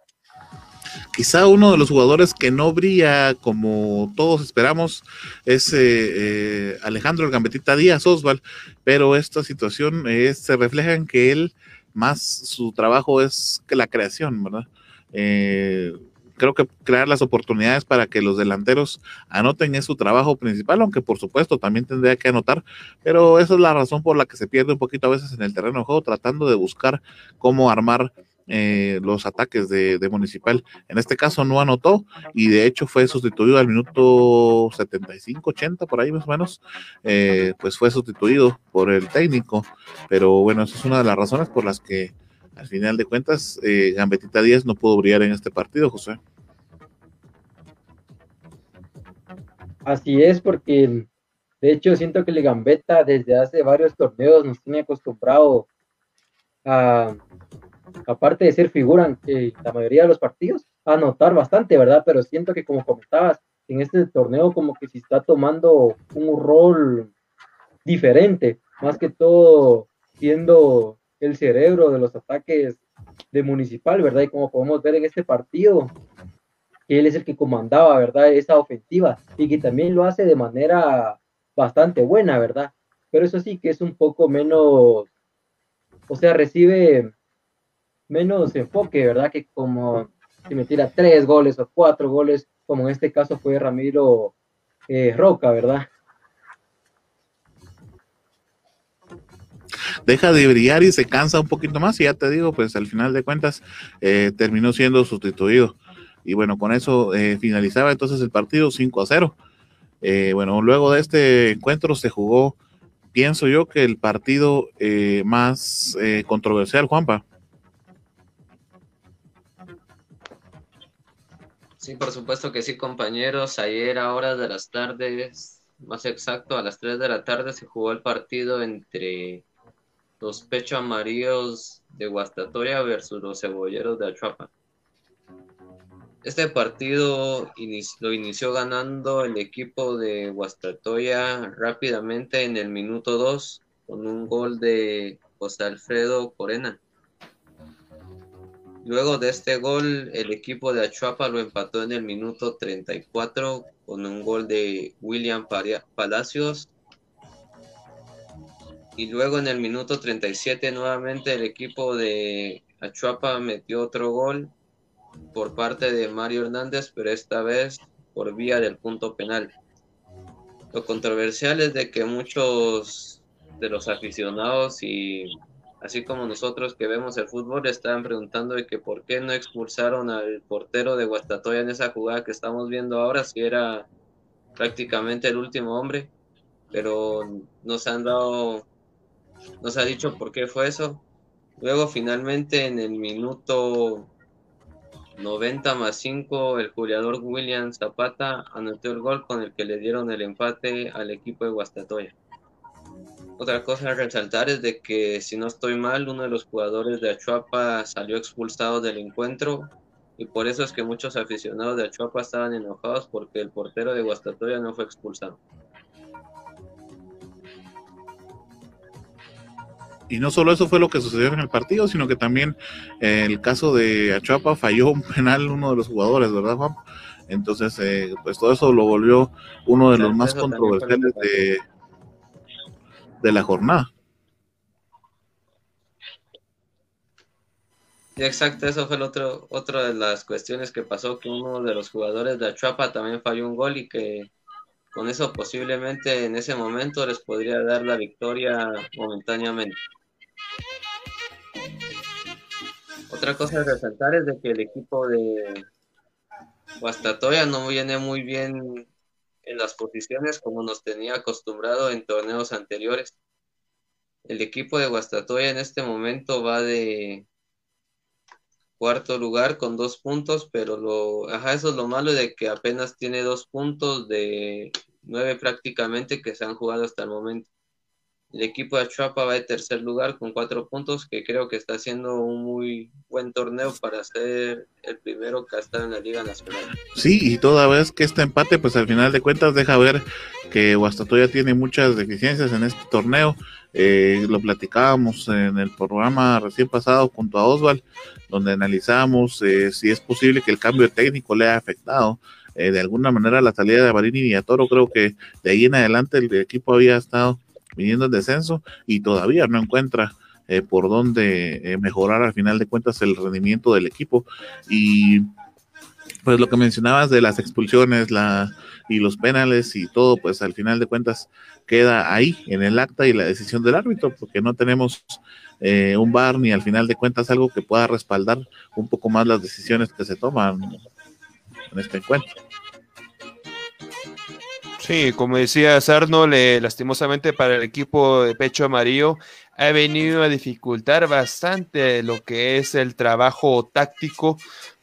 Quizá uno de los jugadores que no brilla como todos esperamos es eh, eh, Alejandro el Gambetita Díaz Osval, pero esta situación se refleja en que él más su trabajo es que la creación, ¿verdad? Eh, creo que crear las oportunidades para que los delanteros anoten es su trabajo principal, aunque por supuesto también tendría que anotar, pero esa es la razón por la que se pierde un poquito a veces en el terreno de juego, tratando de buscar cómo armar eh, los ataques de, Municipal. En este caso no anotó y de hecho fue sustituido al minuto 75, 80, por ahí más o menos, eh, pues fue sustituido por el técnico. Pero bueno, esa es una de las razones por las que al final de cuentas eh, Gambetita Díaz no pudo brillar en este partido, José. Así es, porque de hecho siento que el Gambetta desde hace varios torneos nos tiene acostumbrado a aparte de ser figura en la mayoría de los partidos, anotar bastante, ¿verdad? Pero siento que como comentabas, en este torneo como que se está tomando un rol diferente, más que todo siendo el cerebro de los ataques de Municipal, ¿verdad? Y como podemos ver en este partido, que él es el que comandaba, ¿verdad? Esa ofensiva y que también lo hace de manera bastante buena, ¿verdad? Pero eso sí que es un poco menos, o sea, recibe menos enfoque, ¿verdad? Que como si me tira tres goles o cuatro goles, como en este caso fue Ramiro eh, Roca, ¿verdad? deja de brillar y se cansa un poquito más y ya te digo, pues al final de cuentas eh, terminó siendo sustituido. Y bueno, con eso eh, finalizaba entonces el partido 5 a 0. Eh, bueno, luego de este encuentro se jugó, pienso yo, que el partido más controversial, Juanpa. Sí, por supuesto que sí, compañeros. Ayer a horas de las tardes, más exacto, a las 3 de la tarde se jugó el partido entre los pechos amarillos de Guastatoya versus los cebolleros de Achuapa. Este partido lo inició ganando el equipo de Guastatoya rápidamente en el minuto 2 con un gol de José Alfredo Corena. Luego de este gol, el equipo de Achuapa lo empató en el minuto 34 con un gol de William Palacios. Y luego en el minuto 37 nuevamente el equipo de Achuapa metió otro gol por parte de Mario Hernández, pero esta vez por vía del punto penal. Lo controversial es de que muchos de los aficionados y así como nosotros que vemos el fútbol, estaban preguntando de que por qué no expulsaron al portero de Guastatoya en esa jugada que estamos viendo ahora, si era prácticamente el último hombre, pero nos han dado, nos ha dicho por qué fue eso. Luego finalmente en el minuto 90 más 5, el jugador William Zapata anotó el gol con el que le dieron el empate al equipo de Guastatoya. Otra cosa a resaltar es de que, si no estoy mal, uno de los jugadores de Achuapa salió expulsado del encuentro y por eso es que muchos aficionados de Achuapa estaban enojados porque el portero de Guastatoya no fue expulsado. Y no solo eso fue lo que sucedió en el partido, sino que también eh, el caso de Achuapa falló un penal uno de los jugadores, ¿verdad, Juan? Entonces, eh, pues todo eso lo volvió uno de los más controversiales de, de la jornada. exacto, eso fue el otro, otra de las cuestiones que pasó, que uno de los jugadores de Achuapa también falló un gol y que con eso posiblemente en ese momento les podría dar la victoria momentáneamente. Otra cosa a resaltar es de que el equipo de Guastatoya no viene muy bien en las posiciones como nos tenía acostumbrado en torneos anteriores. El equipo de Guastatoya en este momento va de cuarto lugar con dos puntos, pero lo, ajá, eso es lo malo de que apenas tiene dos puntos de nueve prácticamente que se han jugado hasta el momento. El equipo de Chuapa va de tercer lugar con cuatro puntos, que creo que está haciendo un muy buen torneo para ser el primero que ha estado en la Liga Nacional. Sí, y toda vez que este empate, pues al final de cuentas deja ver que Guastatoya tiene muchas deficiencias en este torneo. Eh, lo platicábamos en el programa recién pasado junto a Osval, donde analizamos eh, si es posible que el cambio técnico le haya afectado. Eh, de alguna manera la salida de Marini y a Toro, creo que de ahí en adelante el equipo había estado viniendo en descenso y todavía no encuentra eh, por dónde eh, mejorar al final de cuentas el rendimiento del equipo. Y pues lo que mencionabas de las expulsiones la, y los penales y todo, pues al final de cuentas queda ahí en el acta y la decisión del árbitro, porque no tenemos eh, un bar ni al final de cuentas algo que pueda respaldar un poco más las decisiones que se toman en este encuentro. Sí, como decía Sarno, lastimosamente para el equipo de pecho amarillo ha venido a dificultar bastante lo que es el trabajo táctico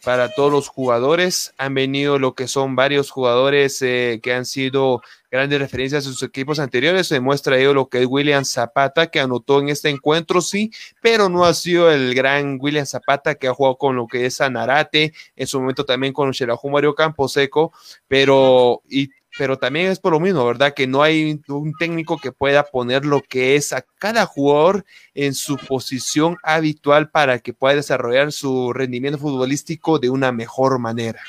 para todos los jugadores. Han venido lo que son varios jugadores eh, que han sido grandes referencias a sus equipos anteriores. Se demuestra ello lo que es William Zapata, que anotó en este encuentro, sí, pero no ha sido el gran William Zapata que ha jugado con lo que es Anarate, en su momento también con Xelajú Mario Camposeco, pero y pero también es por lo mismo, ¿verdad? Que no hay un técnico que pueda poner lo que es a cada jugador en su posición habitual para que pueda desarrollar su rendimiento futbolístico de una mejor manera.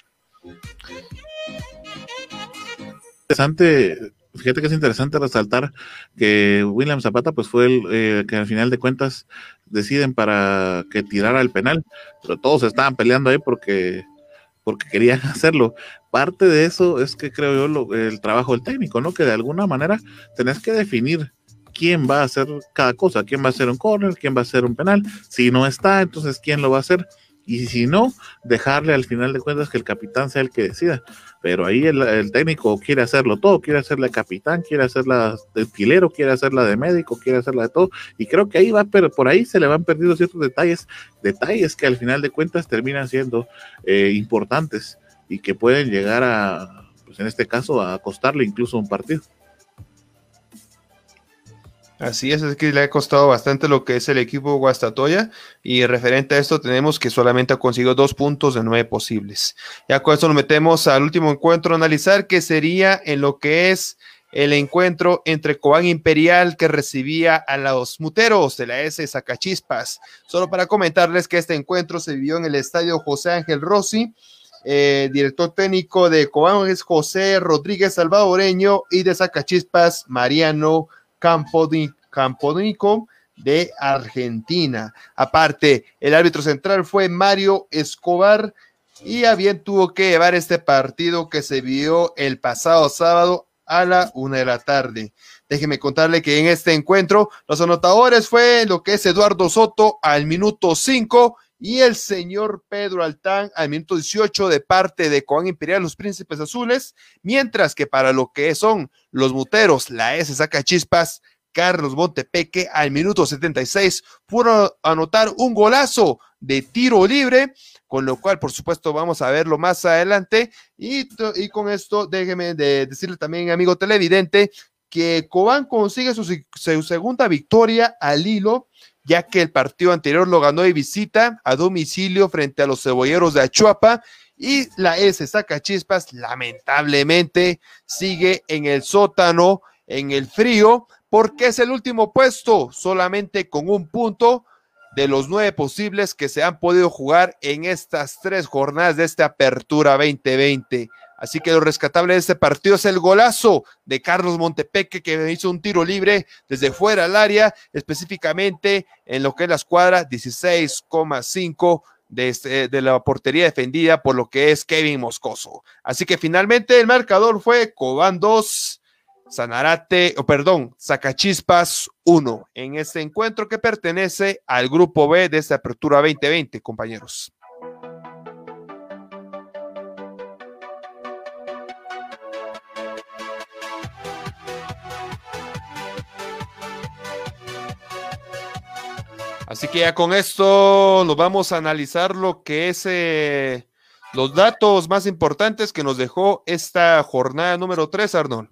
Interesante, fíjate que es interesante resaltar que William Zapata pues fue el eh, que al final de cuentas deciden para que tirara el penal, pero todos estaban peleando ahí porque porque querían hacerlo. Parte de eso es que creo yo el trabajo del técnico, ¿no? Que de alguna manera tenés que definir quién va a hacer cada cosa, quién va a hacer un corner, quién va a hacer un penal. Si no está, entonces quién lo va a hacer. Y si no, dejarle al final de cuentas que el capitán sea el que decida. Pero ahí el, técnico quiere hacerlo todo, quiere hacerla de capitán, quiere hacerla de alquilero, quiere hacerla de médico, quiere hacerla de todo. Y creo que ahí va, pero por ahí se le van perdiendo ciertos detalles, detalles que al final de cuentas terminan siendo eh, importantes y que pueden llegar a, pues en este caso, a costarle incluso un partido. Así es, es que le ha costado bastante lo que es el equipo Guastatoya y referente a esto tenemos que solamente ha conseguido dos puntos de nueve posibles. Ya con esto nos metemos al último encuentro a analizar que sería en lo que es el encuentro entre Cobán Imperial que recibía a los muteros de la S Zacachispas. Solo para comentarles que este encuentro se vivió en el estadio José Ángel Rossi. Eh, director técnico de Cobán es José Rodríguez Salvadoreño y de Zacachispas Mariano Campodónico de Argentina. Aparte, el árbitro central fue Mario Escobar y a bien tuvo que llevar este partido que se vio el pasado sábado a la una de la tarde. Déjeme contarle que en este encuentro los anotadores fue lo que es Eduardo Soto al minuto 5 y el señor Pedro Altán al minuto 18 de parte de Coan Imperial, los Príncipes Azules, mientras que para lo que son los muteros, la S saca chispas, Carlos Montepeque al minuto 76 pudo anotar un golazo de tiro libre, con lo cual, por supuesto, vamos a verlo más adelante. Y, y con esto, déjeme de decirle también, amigo televidente, que Cobán consigue su, su segunda victoria al hilo ya que el partido anterior lo ganó de visita a domicilio frente a los cebolleros de Achuapa y la S Chispas lamentablemente sigue en el sótano, en el frío, porque es el último puesto, solamente con un punto de los nueve posibles que se han podido jugar en estas tres jornadas de esta apertura 2020. Así que lo rescatable de este partido es el golazo de Carlos Montepeque que hizo un tiro libre desde fuera al área, específicamente en lo que es la escuadra 16,5 de, este, de la portería defendida por lo que es Kevin Moscoso. Así que finalmente el marcador fue Cobán 2, Sanarate, o perdón, Zacachispas 1 en este encuentro que pertenece al grupo B de esta apertura 2020, compañeros. Así que ya con esto nos vamos a analizar lo que es eh, los datos más importantes que nos dejó esta jornada número 3, Arnold.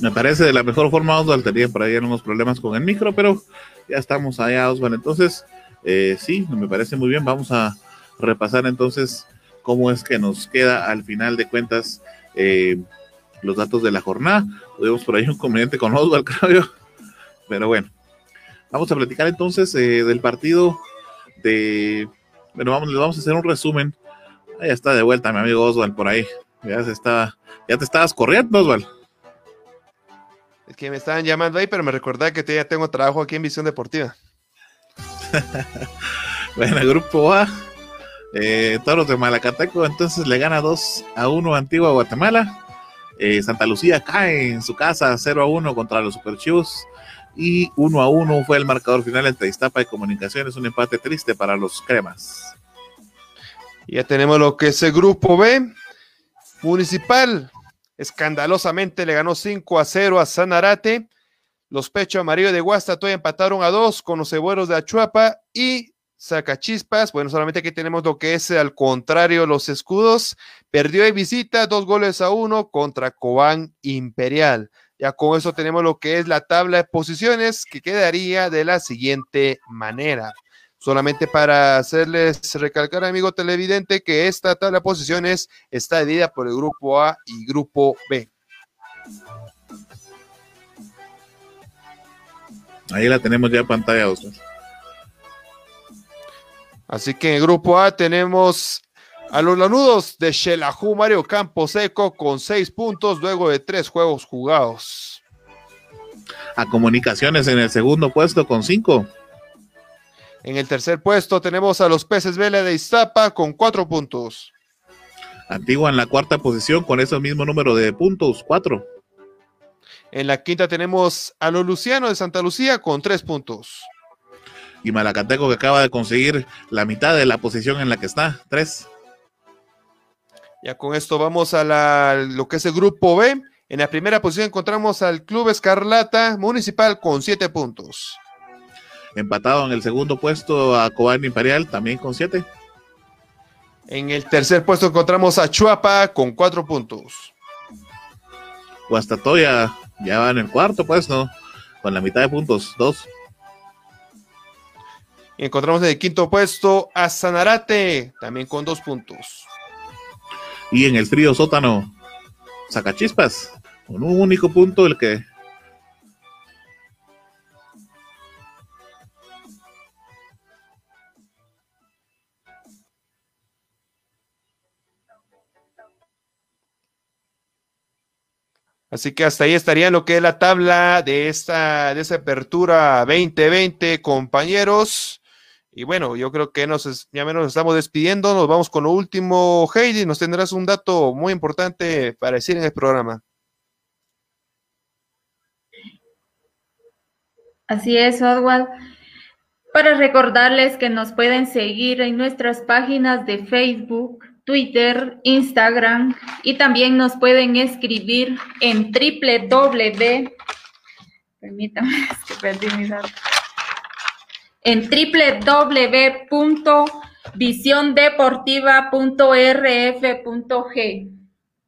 Me parece de la mejor forma, Osvaldo. Tenía por ahí unos problemas con el micro, pero ya estamos allá, Osvaldo. Entonces, eh, sí, me parece muy bien. Vamos a repasar entonces cómo es que nos queda al final de cuentas eh, los datos de la jornada. Tuvimos por ahí un conveniente con Oswald, creo yo. Pero bueno, vamos a platicar entonces eh, del partido de. Bueno, vamos, les vamos a hacer un resumen. Ahí está de vuelta mi amigo Oswald por ahí. Ya se estaba, ya te estabas corriendo, Oswald. Es que me estaban llamando ahí, pero me recordaba que ya tengo trabajo aquí en Visión Deportiva. bueno, grupo A, eh, Toros de Malacateco, entonces le gana 2 a 1 Antigua Guatemala. Eh, Santa Lucía cae en su casa 0 a 1 contra los Super y 1 a 1 fue el marcador final entre Iztapa y Comunicaciones, un empate triste para los cremas. Ya tenemos lo que es el grupo B. Municipal escandalosamente le ganó 5 a 0 a Sanarate. Los Pecho Amarillo de Guastatoya empataron a 2 con los Cebueros de Achuapa y saca chispas. Bueno, solamente aquí tenemos lo que es al contrario los escudos. Perdió de visita dos goles a uno contra Cobán Imperial. Ya con eso tenemos lo que es la tabla de posiciones que quedaría de la siguiente manera. Solamente para hacerles recalcar, amigo televidente, que esta tabla de posiciones está dividida por el grupo A y grupo B. Ahí la tenemos ya pantalla, Así que en el grupo A tenemos a los lanudos de Xelajú Mario Camposeco con seis puntos luego de tres juegos jugados. A Comunicaciones en el segundo puesto con cinco. En el tercer puesto tenemos a los Peces Vela de Iztapa con cuatro puntos. Antigua en la cuarta posición con ese mismo número de puntos, cuatro. En la quinta tenemos a los Luciano de Santa Lucía con tres puntos. Y Malacateco que acaba de conseguir la mitad de la posición en la que está, tres. Ya con esto vamos a la, lo que es el grupo B. En la primera posición encontramos al Club Escarlata Municipal con siete puntos. Empatado en el segundo puesto a Cobán Imperial, también con siete. En el tercer puesto encontramos a Chuapa con cuatro puntos. Guastatoya ya va en el cuarto puesto, con la mitad de puntos, dos. Y encontramos en el quinto puesto a Sanarate, también con dos puntos. Y en el frío sótano, Sacachispas, con un único punto, el que Así que hasta ahí estaría lo que es la tabla de esta, de esa apertura 2020, compañeros. Y bueno, yo creo que nos, ya menos nos estamos despidiendo. Nos vamos con lo último. Heidi, nos tendrás un dato muy importante para decir en el programa. Así es, Oswald. Para recordarles que nos pueden seguir en nuestras páginas de Facebook, Twitter, Instagram y también nos pueden escribir en www. Permítame, que perdí mis datos. En www.visiondeportiva.rf.g.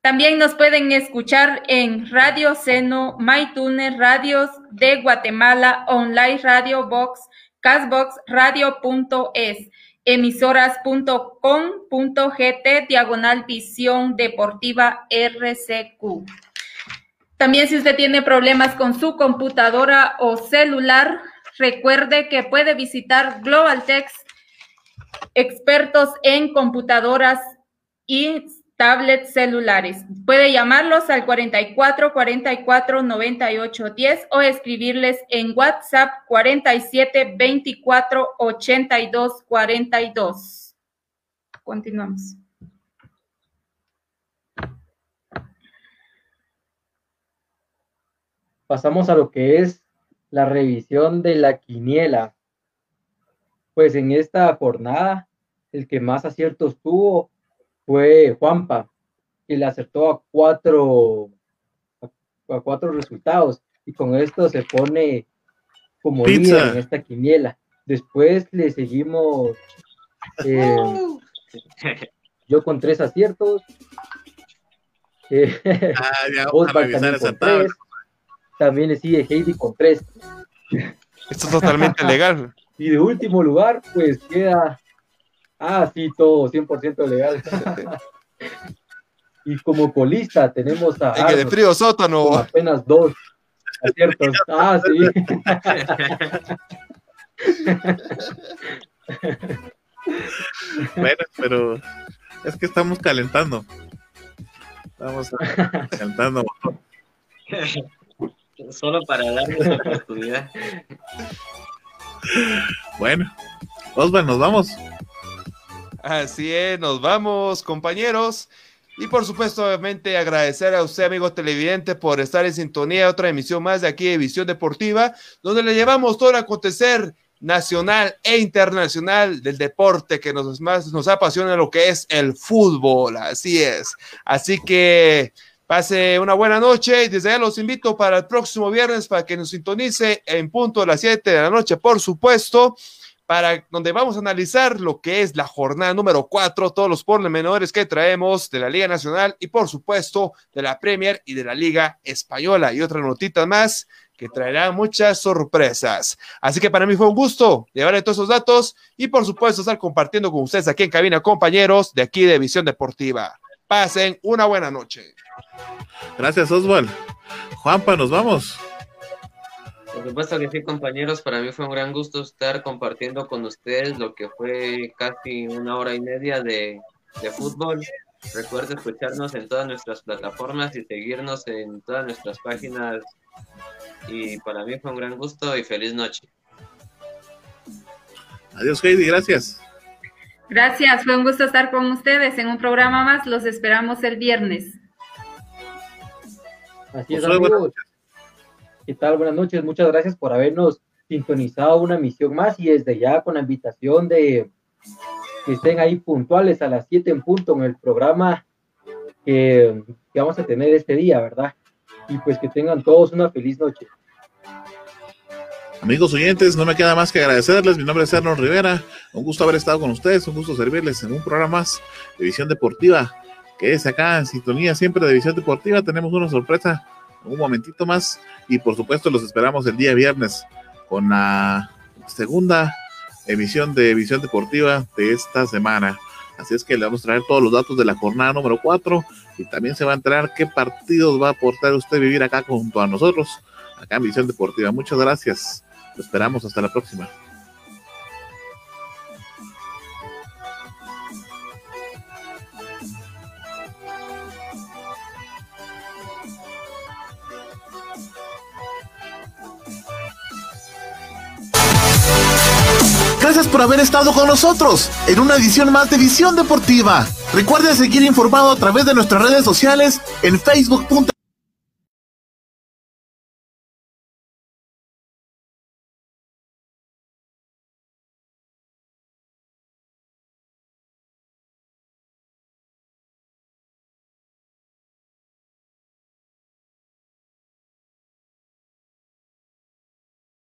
También nos pueden escuchar en Radio Seno, MyTuner, Radios de Guatemala, Online Radio Box, Casbox, Radio.es emisoras.com.gt diagonal visión deportiva RCQ. También si usted tiene problemas con su computadora o celular, recuerde que puede visitar GlobalTex, expertos en computadoras y tablets celulares. Puede llamarlos al 44 44 98 10 o escribirles en WhatsApp 47 24 82 42. Continuamos. Pasamos a lo que es la revisión de la quiniela. Pues en esta jornada, el que más aciertos tuvo fue Juanpa, que le acertó a cuatro, a, cuatro resultados y con esto se pone como líder en esta quiniela. Después le seguimos eh, yo con tres aciertos. Eh, ah, También le sigue Heidi con tres. Esto es totalmente legal. Y de último lugar, pues queda Ah, sí, todo 100% legal. y como colista tenemos a. En de frío sótano. apenas dos aciertos. Ah, sí. bueno, pero es que estamos calentando. Estamos calentando. Solo para darle la oportunidad. Bueno, Osvaldo, nos vamos. Así es, nos vamos, compañeros. Y por supuesto, obviamente, agradecer a usted, amigo televidente, por estar en sintonía de otra emisión más de aquí de Visión Deportiva, donde le llevamos todo el acontecer nacional e internacional del deporte que nos más nos apasiona lo que es el fútbol. Así es. Así que pase una buena noche y desde ya los invito para el próximo viernes para que nos sintonice en punto de las 7 de la noche, por supuesto para donde vamos a analizar lo que es la jornada número 4, todos los pormenores que traemos de la Liga Nacional y por supuesto de la Premier y de la Liga Española y otras notitas más que traerán muchas sorpresas. Así que para mí fue un gusto llevarle todos esos datos y por supuesto estar compartiendo con ustedes aquí en cabina, compañeros de aquí de Visión Deportiva. Pasen una buena noche. Gracias, Oswald. Juanpa, nos vamos. Por supuesto que sí, compañeros. Para mí fue un gran gusto estar compartiendo con ustedes lo que fue casi una hora y media de, fútbol. Recuerden escucharnos en todas nuestras plataformas y seguirnos en todas nuestras páginas. Y para mí fue un gran gusto y feliz noche. Adiós, Heidi. Gracias. Gracias, fue un gusto estar con ustedes en un programa más. Los esperamos el viernes. Así es, amigos. ¿Qué tal? Buenas noches. Muchas gracias por habernos sintonizado una misión más y desde ya con la invitación de que estén ahí puntuales a las 7 en punto en el programa que, que vamos a tener este día, ¿verdad? Y pues que tengan todos una feliz noche. Amigos oyentes, no me queda más que agradecerles. Mi nombre es Arnold Rivera. Un gusto haber estado con ustedes, un gusto servirles en un programa más de Visión Deportiva, que es acá en sintonía siempre de Visión Deportiva. Tenemos una sorpresa un momentito más y por supuesto los esperamos el día viernes con la segunda emisión de Visión Deportiva de esta semana. Así es que le vamos a traer todos los datos de la jornada número 4 y también se va a enterar qué partidos va a aportar usted vivir acá junto a nosotros, acá en Visión Deportiva. Muchas gracias. Lo esperamos. Hasta la próxima. Gracias por haber estado con nosotros en una edición más de Visión Deportiva. Recuerde seguir informado a través de nuestras redes sociales en facebook.com